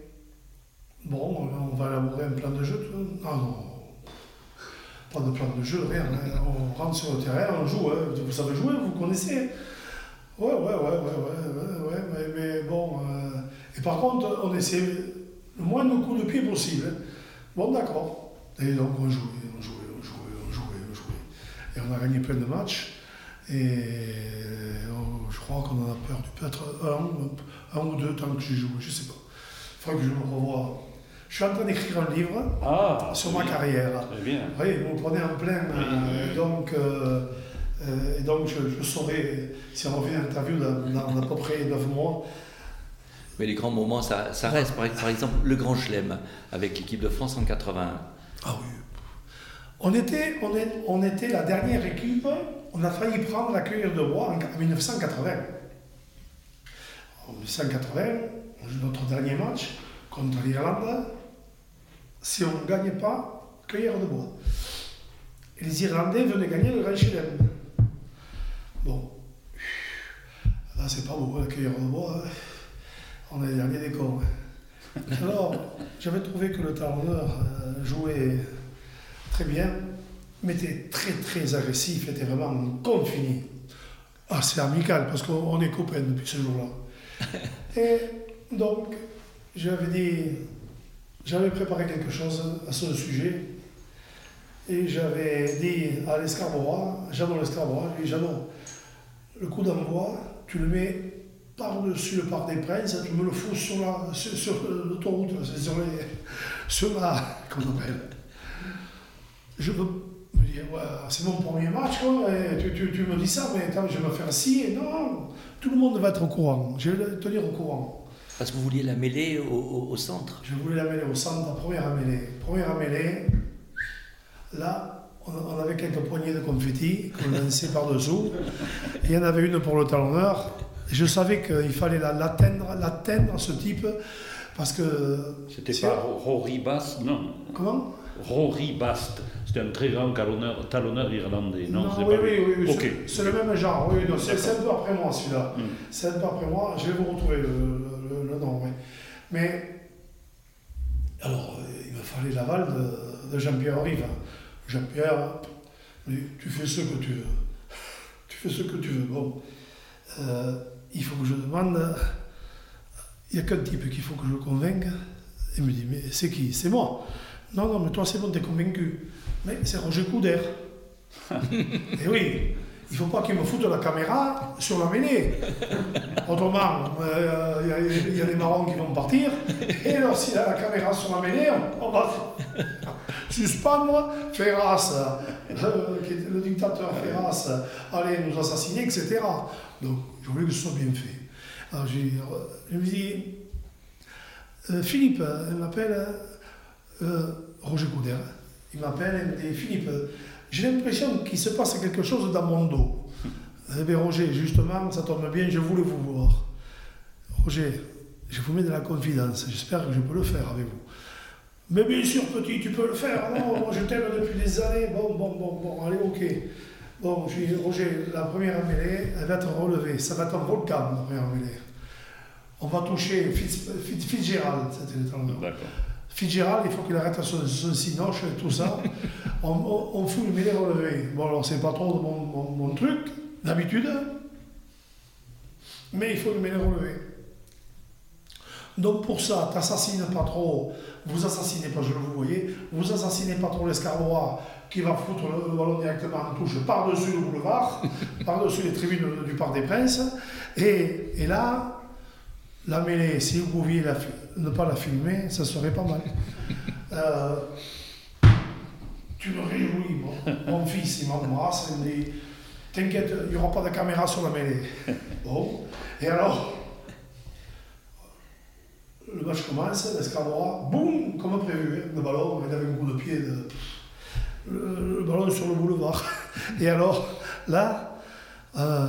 bon, on va élaborer un plan de jeu. Non, non, pas de plan de jeu, rien. Hein. On rentre sur le terrain, on joue. Hein. Vous savez jouer, vous connaissez. Ouais, ouais, ouais, ouais, ouais, ouais, mais, bon. Euh, et par contre, on essaie le moins de coups de pied possible. Hein. Bon, d'accord. Et donc, on jouait, on jouait, on jouait, on jouait, on jouait. Et on a gagné plein de matchs. Et je crois qu'on en a perdu peut-être un, un ou deux temps que j'ai joué, je sais pas. faudrait que je me revoie. Je suis en train d'écrire un livre Ah, sur ma carrière. Très bien. Oui, vous me prenez en plein. Oui, euh, oui. donc, euh, euh, et donc je, je saurai, si on revient à l'interview dans, dans à peu près 9 mois, Mais les grands moments, ça, ça reste. Par, par exemple, le Grand Chelem avec l'équipe de France en 81. Ah oui. On était, on, est- on était la dernière équipe, on a failli prendre la cueillère de bois en, en 1980. En 1980, on joue notre dernier match contre l'Irlande. Si on ne gagnait pas, cueillère de bois. Et les Irlandais venaient gagner le Grand Chelem. Bon. Là, c'est pas beau, la cueillère de bois. hein. On est les derniers des cons. hein. Alors, j'avais trouvé que le talonneur euh, jouait très bien, mais était très très agressif, était vraiment confini. Ah, c'est amical parce qu'on on est copains depuis ce jour-là. [laughs] Et donc, j'avais dit, j'avais préparé quelque chose à ce sujet. Et j'avais dit à l'escarborois, Jeannot l'escarborois, j'ai dit Jeannot, le coup d'envoi, tu le mets par-dessus le parc des Princes, tu me le fous sur la sur, l'autoroute, sur, les, sur la. Comment on appelle? Je me ouais, c'est mon premier match, quoi, et tu, tu- tu me dis ça, mais attends, je vais faire scier. Non, tout le monde va être au courant, je vais le tenir au courant. Parce que vous vouliez la mêler au, au- au centre. Je voulais la mêler au centre, la première mêlée. Première mêlée, là, on, on avait quelques poignées de confettis qu'on lançait [laughs] par-dessous. Il y en avait une pour le talonneur. Je savais qu'il fallait la- l'atteindre, l'atteindre, ce type, parce que... C'était pas Rory Bast, non. Comment? Rory Bast, c'était un très grand talonneur, talonneur irlandais, non, c'est oui, pas oui, lui. oui, oui, Ok. c'est- le même genre. Oui, non, c'est un peu après moi, celui-là. Hmm. C'est un peu après moi. Je vais vous retrouver le, le- le nom, oui. Mais, alors, euh, il me fallait l'aval de, de Jean-Pierre Rive. Jean-Pierre, tu fais ce que tu veux. Tu fais ce que tu veux. Bon, Euh, il faut que je demande. Il n'y a qu'un type qu'il faut que je convainque. Il me dit, mais c'est qui? C'est moi. Non, non, mais toi, c'est bon, t'es convaincu. Mais c'est Roger Couder. [laughs] Et oui, il faut pas qu'il me foute la caméra sur la mêlée. Autrement, euh, il y a- il y, a des marrons qui vont partir. Et alors, s'il a la caméra sur la mêlée, on, va [laughs] suspendre Ferras, euh, le dictateur Ferras, allez nous assassiner, etc. Donc, je voulais que ce soit bien fait. Alors, j'ai- je me dis, euh, Philippe, euh, il m'appelle euh, Roger Couder. Il m'appelle et Philippe, j'ai l'impression qu'il se passe quelque chose dans mon dos. Eh bien, Roger, justement, ça tombe bien, je voulais vous voir. Roger, je vous mets de la confidence, j'espère que je peux le faire avec vous. Mais bien sûr, petit, tu peux le faire. Non, [laughs] moi je t'aime depuis des années. Bon, bon, bon, bon, allez, ok. Bon, je dis, Roger, la première mêlée, elle va être relevée. Ça va être un volcan, la première mêlée. On va toucher Fitz- Fitz- Fitzgerald, c'était le temps. D'accord. Fitzgerald, il faut qu'il arrête son, son cinoche et tout ça. [laughs] on, on, on fout une mêlée relevée. Bon, alors c'est pas trop de mon, mon- mon truc, d'habitude, mais il faut une mêlée relevée. Donc pour ça, t'assassines pas trop, vous assassinez pas, je le vous voyez, vous assassinez pas trop l'escarborois qui va foutre le, le ballon directement en touche par-dessus le boulevard, [laughs] par-dessus les tribunes du Parc des Princes. Et, et là, la mêlée, si vous pouviez la ne pas la filmer, ça serait pas mal. [laughs] Euh, tu me réjouis, mon, mon fils, il m'embrasse, il me dit T'inquiète, il n'y aura pas de caméra sur la mêlée. [laughs] Bon, et alors, le match commence, l'escarborois, boum, comme prévu, hein, le ballon, il avait un coup de pied, de, le, le ballon sur le boulevard. [laughs] Et alors, là, euh,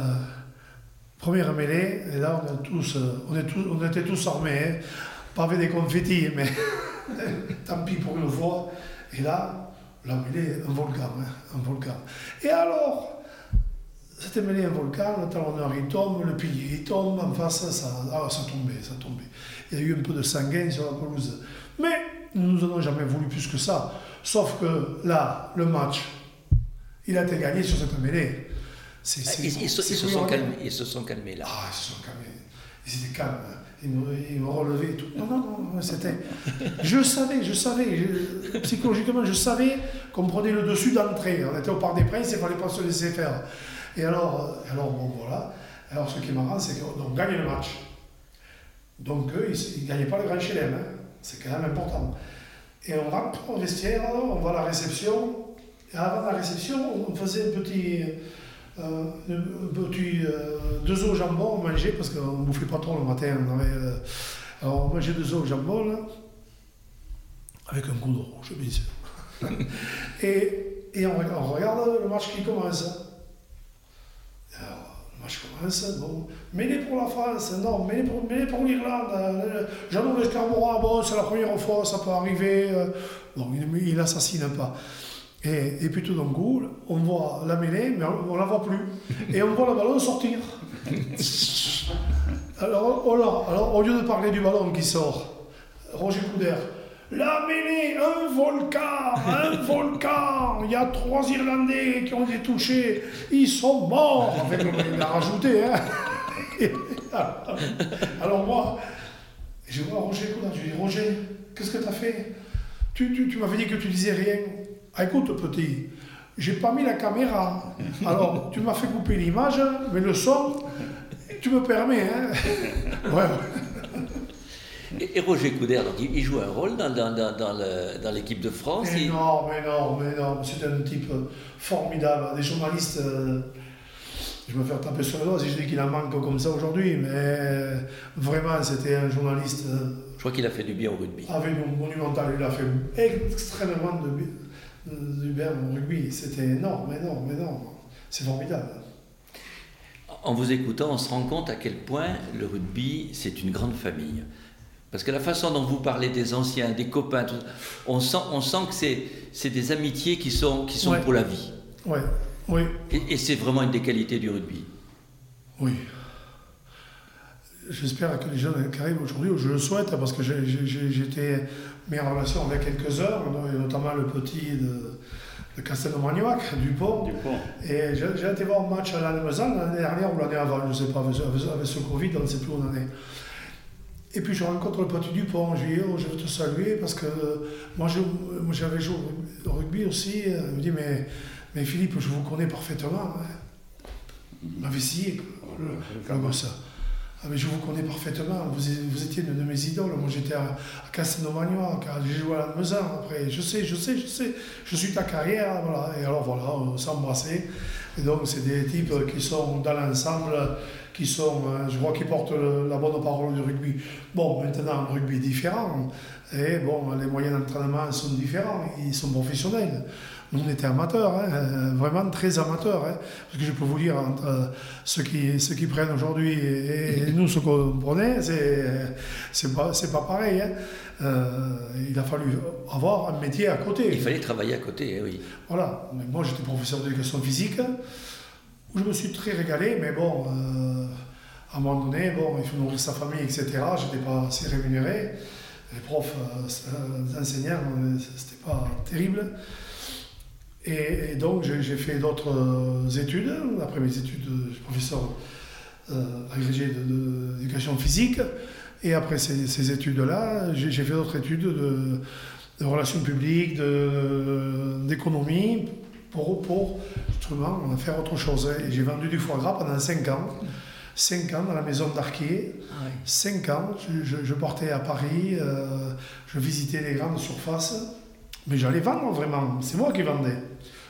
première mêlée, et là, on, est tous, euh, on, est tous, on était tous armés, hein, pas avec des confettis, mais [laughs] tant pis pour une fois. Et là, la mêlée, un volcan, hein, un volcan. Et alors, c'était mêlé un volcan, le talonneur il tombe, le pilier il tombe, en face, ça, ah, ça tombait, ça tombait. Il y a eu un peu de sanguin sur la pelouse. Mais nous n'en avons jamais voulu plus que ça. Sauf que là, le match, il a été gagné sur cette mêlée. C'est- Ils, ils se, c'est ils se sont calmés, ils se sont calmés là. Ah, ils se sont calmés. Ils étaient calmes. Ils me, relevaient et tout. Non, non, non, c'était. Je savais, je savais. psychologiquement, je savais qu'on prenait le dessus d'entrée. On était au Parc des Princes, il ne fallait pas se laisser faire. Et alors, euh, alors bon, voilà. Alors, ce qui est marrant, c'est qu'on gagne le match. Donc eux, ils ne gagnaient pas le grand chelem. Hein. C'est quand même important. Et on rentre au vestiaire, on va à la réception. Et avant la réception, on faisait un petit. Euh, petit euh, deux os au jambon, on mangeait parce qu'on ne bouffait pas trop le matin. On avait, euh, alors on mangeait deux os au jambon, avec un coup de rouge, bien sûr. [laughs] et, et on, regarde le match qui commence. Le match commence, bon, mêlé pour la France, non, mêlé pour, pour l'Irlande. Jean-Louis Escarmora, bon, c'est la première fois, ça peut arriver. bon, il n'assassine pas. Et, et, puis tout d'un coup, on voit la mêlée, mais on ne la voit plus. Et on voit le ballon sortir. Alors, oh alors, au lieu de parler du ballon qui sort, Roger Couder, la mêlée, un volcan, un [laughs] volcan, il y a trois Irlandais qui ont été touchés, ils sont morts. Enfin, il a rajouté, hein. [laughs] Alors moi, je vois Roger Couder, je dis, Roger, qu'est-ce que tu as fait? Tu, tu, tu m'avais dit que tu disais rien. Ah, écoute, petit, j'ai pas mis la caméra. Alors, tu m'as fait couper l'image, mais le son, tu me permets. Hein [laughs] ouais. Et, Roger Couder, il joue un rôle dans, dans, dans, l'équipe de France Non, mais non, mais non. C'est un type formidable. Des journalistes. Euh, je me faire taper sur le doigt si je dis qu'il en manque comme ça aujourd'hui, mais vraiment, c'était un journaliste. Euh, je crois qu'il a fait du bien au rugby. Avec monumental, il a fait extrêmement de bien Hubert mon rugby. C'était énorme, mais non. C'est formidable. En vous écoutant, on se rend compte à quel point le rugby, c'est une grande famille. Parce que la façon dont vous parlez des anciens, des copains, on, sent, on sent que c'est des amitiés qui sont, qui sont pour la vie. Ouais. Oui. Et, et c'est vraiment une des qualités du rugby. Oui. J'espère que les jeunes qui arrivent aujourd'hui, je le souhaite, parce que j'étais mis en relation avec quelques heures, notamment le petit de, de Castelnau-Magnoac, Dupont. Dupont. Et j'ai été voir un match à l'année l'année dernière ou l'année avant, je ne sais pas, avec, ce Covid, on ne sait plus où on en est. Et puis je rencontre le petit Dupont, je lui dis, oh, je veux te saluer parce que moi j'avais joué au rugby aussi. Il me dit, mais, mais Philippe, je vous connais parfaitement. Hein. Il m'avait scié, comme ça. Ah, je vous connais parfaitement, vous, vous étiez une de mes idoles. Moi j'étais à, à Castelnau-Magnoac, j'ai joué à la Meusin après. Je sais, je sais, je sais, je suis ta carrière. Voilà. Et alors voilà, on s'embrassait. Et donc c'est des types qui sont dans l'ensemble, qui sont, hein, je vois qu'ils portent la bonne parole du rugby. Bon, maintenant, le rugby est différent. Et bon, les moyens d'entraînement sont différents, ils sont professionnels. Nous, on était amateurs, hein, euh, vraiment très amateurs. Hein. parce que je peux vous dire, entre euh, ceux, qui, ceux qui prennent aujourd'hui et, nous, ce qu'on prenait, c'est pas, pas pareil. Hein. Euh, il a fallu avoir un métier à côté. Il fallait travailler à côté, eh oui. Voilà. Mais moi, j'étais professeur d'éducation physique, où je me suis très régalé, mais bon, à un moment donné, bon, il faut nourrir sa famille, etc. Je n'étais pas assez rémunéré. Les profs, les enseignants, c'était pas terrible. Et, donc j'ai fait d'autres euh, études. Après mes études, je suis professeur euh, agrégé d'éducation physique. Et après ces, études-là, j'ai fait d'autres études de, relations publiques, d'économie, pour, pour justement faire autre chose. Et j'ai vendu du foie gras pendant 5 ans. 5 ans dans la maison d'Arquier. 5 ah ans, je, je, partais à Paris, euh, je visitais les grandes surfaces. Mais j'allais vendre vraiment, c'est moi qui vendais.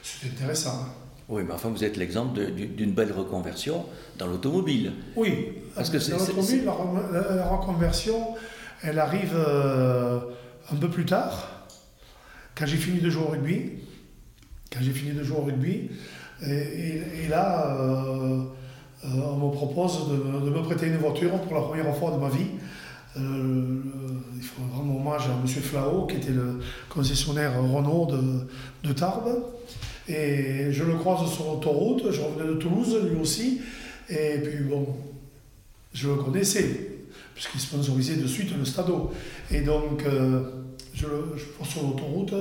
C'est intéressant. Hein. Oui, mais enfin, vous êtes l'exemple d'une belle reconversion dans l'automobile. Oui, parce que c'est. l'automobile, la, reconversion, elle arrive euh, un peu plus tard, quand j'ai fini de jouer au rugby. Quand j'ai fini de jouer au rugby. Et, là, euh, euh, on me propose de, de, me prêter une voiture pour la première fois de ma vie. Rendre hommage à M. Flao, qui était le concessionnaire Renault de, Tarbes. Et je le croise sur l'autoroute, je revenais de Toulouse, lui aussi. Et puis bon, je le connaissais, puisqu'il sponsorisait de suite le Stadeau. Et donc, euh, je, je passe sur l'autoroute,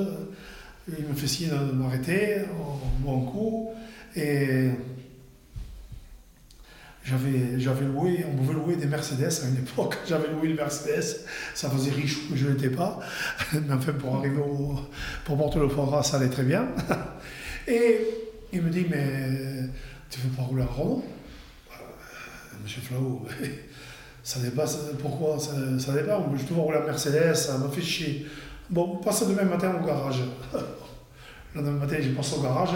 il me fait signe de m'arrêter, bon coup. Et j'avais, j'avais loué, on pouvait louer des Mercedes à une époque. [laughs] J'avais loué une Mercedes, ça faisait riche, mais je l'étais pas. [laughs] Mais enfin, pour arriver au, pour porter le foie ça allait très bien. [laughs] Et il me dit, mais tu veux pas rouler à Renault? Euh, Monsieur Flau, Ça dépasse. Pourquoi? Ça, ça dépend. Je te vois rouler en Mercedes, ça me fait chier. Bon, passe demain matin au garage. Le demain matin, je passe au garage.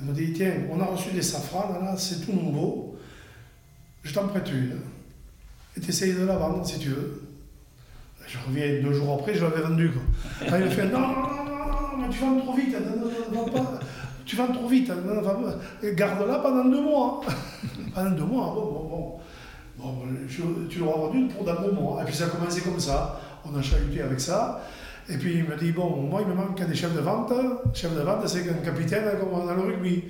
Il me, dit Tiens, on a reçu des safranes, là, c'est tout nouveau. Je t'en prête une. Et t'essayes de la vendre si tu veux. Je reviens deux jours après, je l'avais vendu. Quoi. il me fait Non, non, non, non, mais tu vends trop vite. Pas. Tu vends trop vite. Garde-la pendant deux mois. [laughs] pendant deux mois, bon, bon, bon. Bon, tu l'auras vendu pour dans deux mois. Et puis ça a commencé comme ça. On a chahuté avec ça. Et puis il me dit, bon, moi il me manque des chefs de vente. Chef de vente, c'est un capitaine comme dans le rugby.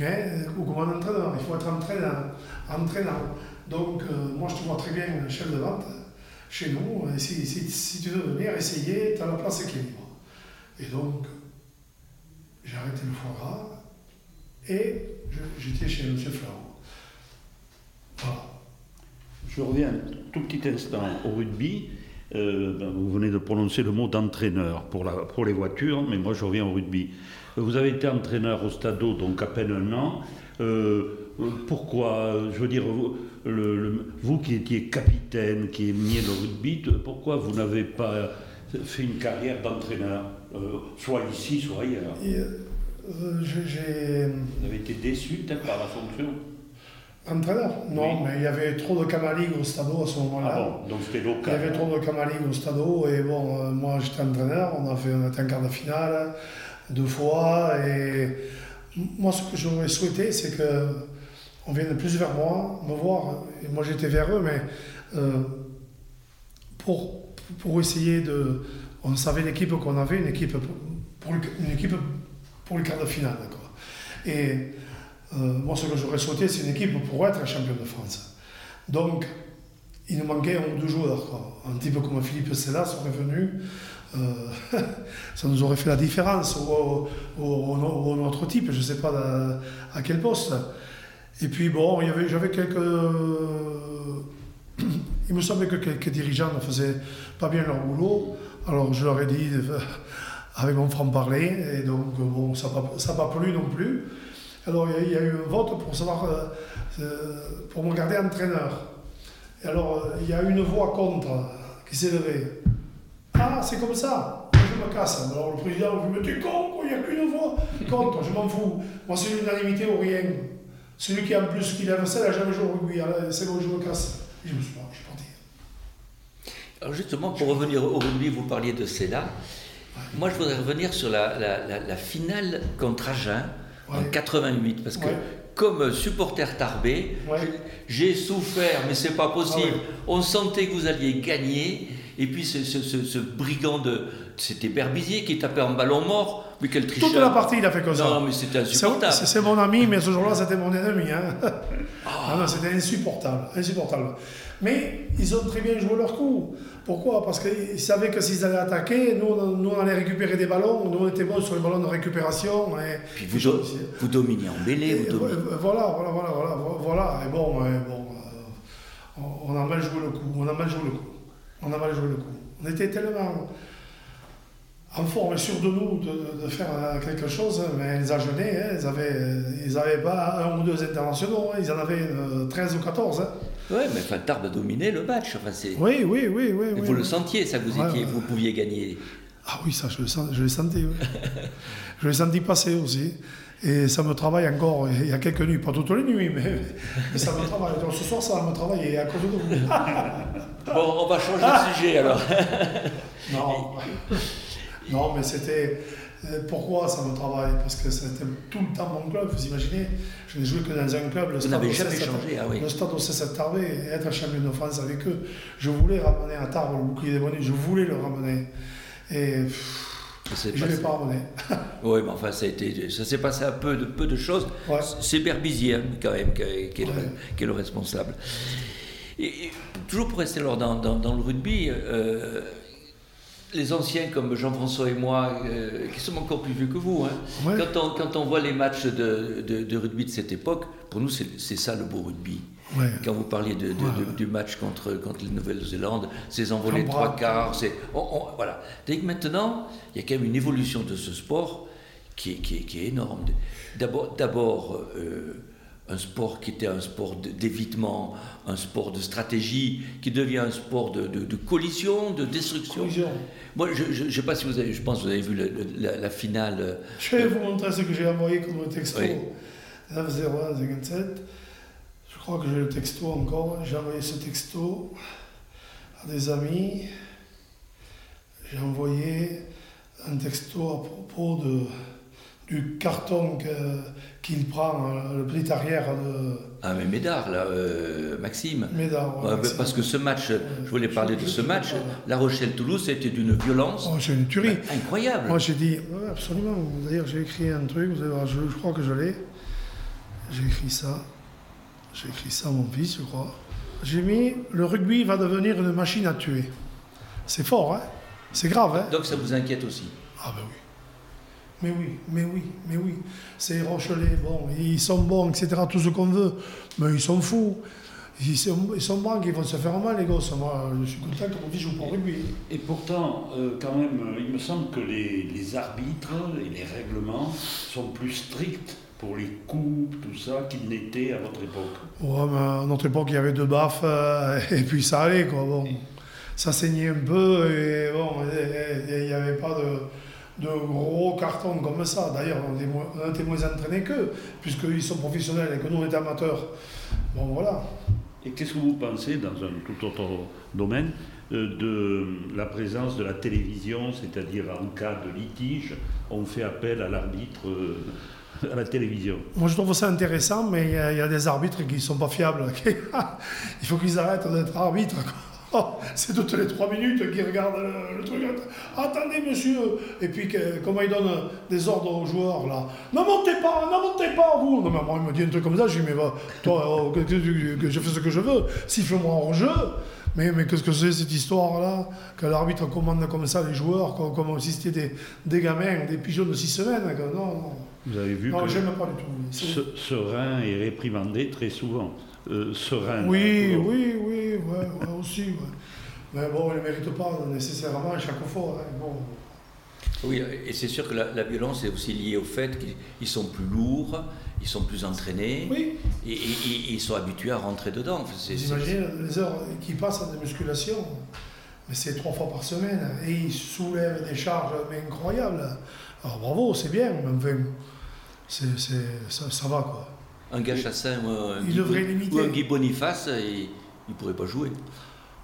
Hein, ou comme un entraîneur. Il faut être entraînant. entraînant. Donc euh, moi je te vois très bien chef de vente chez nous. Si, si, tu veux venir essayer, tu as la place qui est libre. Et donc j'ai arrêté le foie gras et j'étais chez M. Florent. Voilà. Je reviens tout petit instant au rugby. Euh, ben, vous venez de prononcer le mot d'entraîneur pour, pour les voitures, mais moi je reviens au rugby. Vous avez été entraîneur au Stade, donc à peine un an. Euh, pourquoi Je veux dire, vous, le, vous, qui étiez capitaine, qui aimiez le rugby, pourquoi vous n'avez pas fait une carrière d'entraîneur, euh, soit ici, soit ailleurs Vous avez été déçu peut-être par la fonction? Entraîneur Non, mais il y avait trop de Camalig au stade à ce moment-là. Ah bon, donc c'était local. Il y avait trop de Camalig au stade et bon, euh, moi j'étais entraîneur, on a fait un quart de finale deux fois et moi ce que j'aurais souhaité c'est que on vienne plus vers moi, me voir, et moi j'étais vers eux, mais euh, pour, pour essayer de. On savait l'équipe qu'on avait, une équipe pour, une équipe pour le quart de finale. Et euh, moi, ce que j'aurais souhaité, c'est une équipe pour être champion de France. Donc, il nous manquait un ou deux joueurs. Un type comme Philippe Sella serait venu, euh, [laughs] ça nous aurait fait la différence. Ou, ou, autre type, je ne sais pas à, quel poste. Et puis, bon, j'avais quelques. [clears throat] Il me semblait que quelques dirigeants ne faisaient pas bien leur boulot. Alors, je leur ai dit, euh, avec mon franc-parler, et donc, bon, ça n'a pas plu non plus. Alors il y, a eu un vote pour savoir, euh, euh, pour me garder entraîneur. Et alors euh, il y a une voix contre qui s'est levée. Ah, c'est comme ça, je me casse. Alors le président me dit, con, il n'y a qu'une voix contre, je m'en fous. Moi c'est l'unanimité ou rien. Celui qui a plus qui lève ça, il n'a jamais joué au rugby. C'est bon, je me casse. Et je me suis, je suis parti. Alors justement, pour revenir au rugby, vous parliez de Céla. Moi, je voudrais revenir sur la, la, la finale contre Agen en 88, parce que comme supporter tarbé, j'ai souffert, mais c'est pas possible. Ah On sentait que vous alliez gagner, et puis ce, ce, brigand de. C'était Berbizier qui tapait en ballon mort, mais quel tricheur. Toute la partie, il a fait comme ça. Non, mais c'était insupportable. C'est mon ami, mais ce jour-là, c'était mon ennemi. Hein. Ah. non, c'était insupportable, insupportable. Mais ils ont très bien joué leur coup. Pourquoi? Parce qu'ils savaient que s'ils allaient attaquer, nous, nous, on allait récupérer des ballons, nous on était bons sur les ballons de récupération. Et, Puis vous, vous dominiez en mêlée, vous dominiez. Voilà, voilà, voilà, voilà, voilà. Et bon, bon euh, on a mal joué le coup, on a mal joué le coup. On a mal joué le coup. On était tellement en forme sûr de nous de, faire quelque chose, mais les Agenais, hein, ils n'avaient ils avaient pas un ou deux internationaux, hein, ils en avaient 13 euh, ou 14. Hein. Oui, mais enfin, Tarbes a dominé le match. Enfin, oui, oui, oui. oui, vous le sentiez, ça, vous, étiez, vous pouviez gagner. Ah oui, ça, je le, sens, je l'ai senti. Oui. [laughs] je l'ai senti passer aussi. Et ça me travaille encore. Il y a quelques nuits, pas toutes les nuits, mais, ça me travaille. Donc, ce soir, ça va me travailler à cause de vous. [laughs] bon, on va changer de sujet alors. [laughs] non. non, mais c'était. Euh, pourquoi ça me travaille? Parce que c'était tout le temps mon club, vous imaginez? Je n'ai joué que dans un club, le vous n'avez jamais changé, ah oui. Le stade au CSS Tarbé, et être champion de France avec eux. Je voulais ramener à Tarbes le bouclier des bonnets, je voulais le ramener. Et je ne l'ai pas ramené. [laughs] oui, mais enfin, ça, a été, ça s'est passé à peu de, peu de choses. C'est Berbizier, quand même, qui est, qui est, le, responsable. Et, toujours pour rester alors dans, dans, le rugby, euh, les anciens comme Jean-François et moi, euh, qui sommes encore plus vieux que vous, hein, quand, on, quand, on, voit les matchs de, de, rugby de cette époque, pour nous c'est ça le beau rugby. Quand vous parliez de, du match contre, contre la Nouvelle-Zélande, ces envolées trois quarts, c'est voilà. Dès que maintenant, il y a quand même une évolution de ce sport qui est, qui est, qui est énorme. D'abord, d'abord euh, un sport qui était un sport d'évitement, un sport de stratégie, qui devient un sport de, de, collision, de destruction. Collision. Moi, je ne sais pas si vous avez, je pense que vous avez vu la, finale. Euh, je vais vous montrer ce que j'ai envoyé comme texto. Oui. 57. Je crois que j'ai le texto encore. J'ai envoyé ce texto à des amis. J'ai envoyé un texto à propos de, du carton qu'il prend, euh, le prix arrière de. Ah, mais Médard, là, euh, Maxime. Médard, Parce que ce match, je voulais parler de ce match, La Rochelle-Toulouse, c'était d'une violence. Oh, c'est une tuerie. incroyable. Moi, j'ai dit, absolument. D'ailleurs, j'ai écrit un truc, vous allez voir, je, je crois que je l'ai. J'ai écrit ça. J'ai écrit ça à mon fils, je crois. J'ai mis le rugby va devenir une machine à tuer. C'est fort, hein C'est grave, hein Donc ça vous inquiète aussi Ah ben oui. Mais oui, mais oui, mais oui. C'est Rochelet, bon, ils sont bons, etc., tout ce qu'on veut, mais ils sont fous. Ils sont, ils sont bons, ils vont se faire mal, les gosses. Moi, je suis content que mon fils joue pour rugby. Et pourtant, euh, quand même, il me semble que les, les arbitres et les règlements sont plus stricts pour les coups, tout ça, qu'il n'était à votre époque Ouais, mais à notre époque, il y avait deux baffes euh, et puis ça allait, quoi. Bon, ça saignait un peu et bon, il n'y avait pas de, de, gros cartons comme ça. D'ailleurs, on, était moins entraînés qu'eux, puisqu'ils sont professionnels et que nous, on était amateurs. Bon, voilà. Et qu'est-ce que vous pensez, dans un tout autre domaine, euh, de la présence de la télévision, c'est-à-dire en cas de litige, on fait appel à l'arbitre euh, à la télévision? Moi, je trouve ça intéressant, mais il y, a des arbitres qui ne sont pas fiables. [laughs] il faut qu'ils arrêtent d'être arbitres. C'est toutes les trois minutes qu'ils regardent le, truc. Attendez, monsieur. Et puis, comment ils donnent des ordres aux joueurs, là. Ne montez pas, ne montez pas, vous. Non, mais moi, il me dit un truc comme ça. Je dis, mais toi, oh, que, je fais ce que je veux. Siffle-moi en jeu. Mais, mais qu'est-ce que c'est cette histoire-là? Que l'arbitre commande comme ça les joueurs, comme, si c'était des, des gamins, des pigeons de six semaines. Non, non. Vous avez vu non, que j'aime pas du tout. Ce, rein est réprimandé très souvent. Euh, serein. Oui, oui, oui, ouais, aussi. Mais bon, il ne mérite pas nécessairement à chaque fois. Hein, bon. Oui, et c'est sûr que la, violence est aussi liée au fait qu'ils sont plus lourds, ils sont plus entraînés, oui. et, ils sont habitués à rentrer dedans. Vous imaginez les heures qui passent en musculation, mais c'est trois fois par semaine, et ils soulèvent des charges incroyables. Alors bravo, c'est bien, mais enfin, c'est, ça, ça, va quoi. Un gars Chassin ou un, il Guy, ou un Guy Boniface, il ne pourrait pas jouer.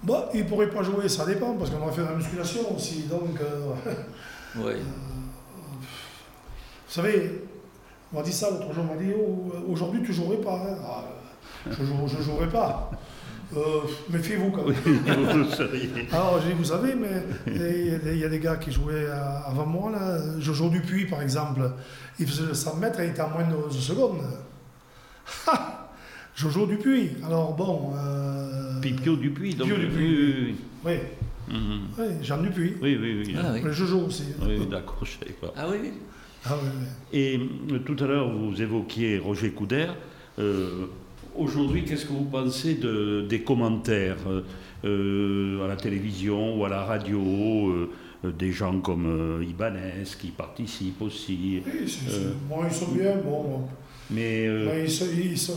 Bah, il ne pourrait pas jouer, ça dépend, parce qu'on va faire la musculation aussi. Donc, euh, [laughs] ouais. Euh, vous savez, on m'a dit ça l'autre jour, on m'a dit oh, aujourd'hui tu ne jouerais pas. Hein. Ah, je ne jouerai pas. Euh, méfiez-vous quand même. Alors, vous savez, mais il y, a des gars qui jouaient avant moi, là. Jojo Dupuis, par exemple, il faisait 100 mètres et il était à moins de 11 secondes. Jojo Dupuis. Alors, bon. Euh... Pipio Dupuis, donc. Pipio Dupuis. Oui. Mhm. oui. Jean Dupuis. Oui, oui, oui. Ah, Le Jojo aussi. Oui, d'accord, je sais pas. Ah oui, Ah, oui, oui. Et euh, tout à l'heure, vous évoquiez Roger Couder. Euh, Aujourd'hui, qu'est-ce que vous pensez de, des commentaires euh, à la télévision ou à la radio euh, des gens comme euh, Ibanez qui participent aussi oui, Bon, ils sont bien, bon. Mais, ils sont,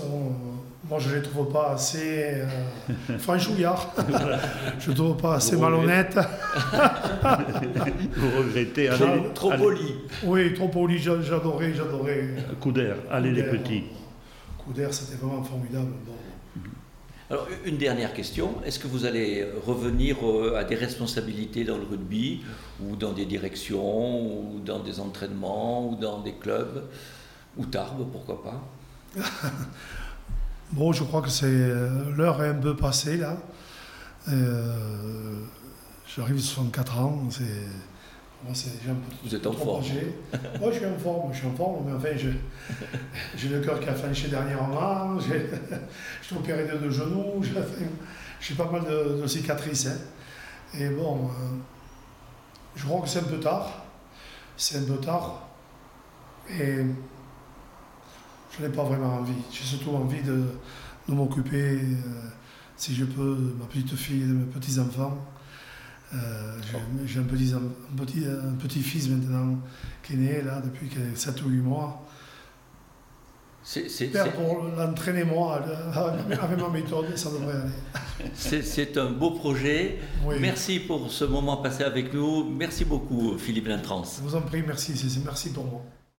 moi, je ne les trouve pas assez [laughs] franchouillards. je ne trouve pas assez malhonnêtes. vous regrettez [laughs] Trop poli. Oui, trop poli, j'adorais, j'adorais. Coup d'air, allez les petits. Couder, c'était vraiment formidable. Alors, une dernière question. Est-ce que vous allez revenir euh, à des responsabilités dans le rugby, ou dans des directions, ou dans des entraînements, ou dans des clubs, ou Tarbes, pourquoi pas [laughs] Bon, je crois que c'est euh, l'heure est un peu passée là. Euh, J'arrive à 64 ans, c'est moi, c'est un peu Vous êtes en forme [laughs] Moi, je suis en forme, je suis en forme, mais enfin, j'ai le cœur qui a flanché dernièrement, je suis opéré de deux genoux, j'ai pas mal de, cicatrices. Hein. Et bon, euh, je crois que c'est un peu tard. C'est un peu tard. Et je n'ai pas vraiment envie. J'ai surtout envie de, de m'occuper, euh, si je peux, de ma petite fille et de mes petits-enfants. Euh, j'ai un petit, un, petit, un petit fils maintenant qui est né là depuis 7 ou 8 mois. pour l'entraîner moi [laughs] avec ma méthode, ça devrait aller. C'est un beau projet. Merci pour ce moment passé avec nous. Merci beaucoup, Philippe Lintrance. Je vous en prie, merci. Merci pour moi.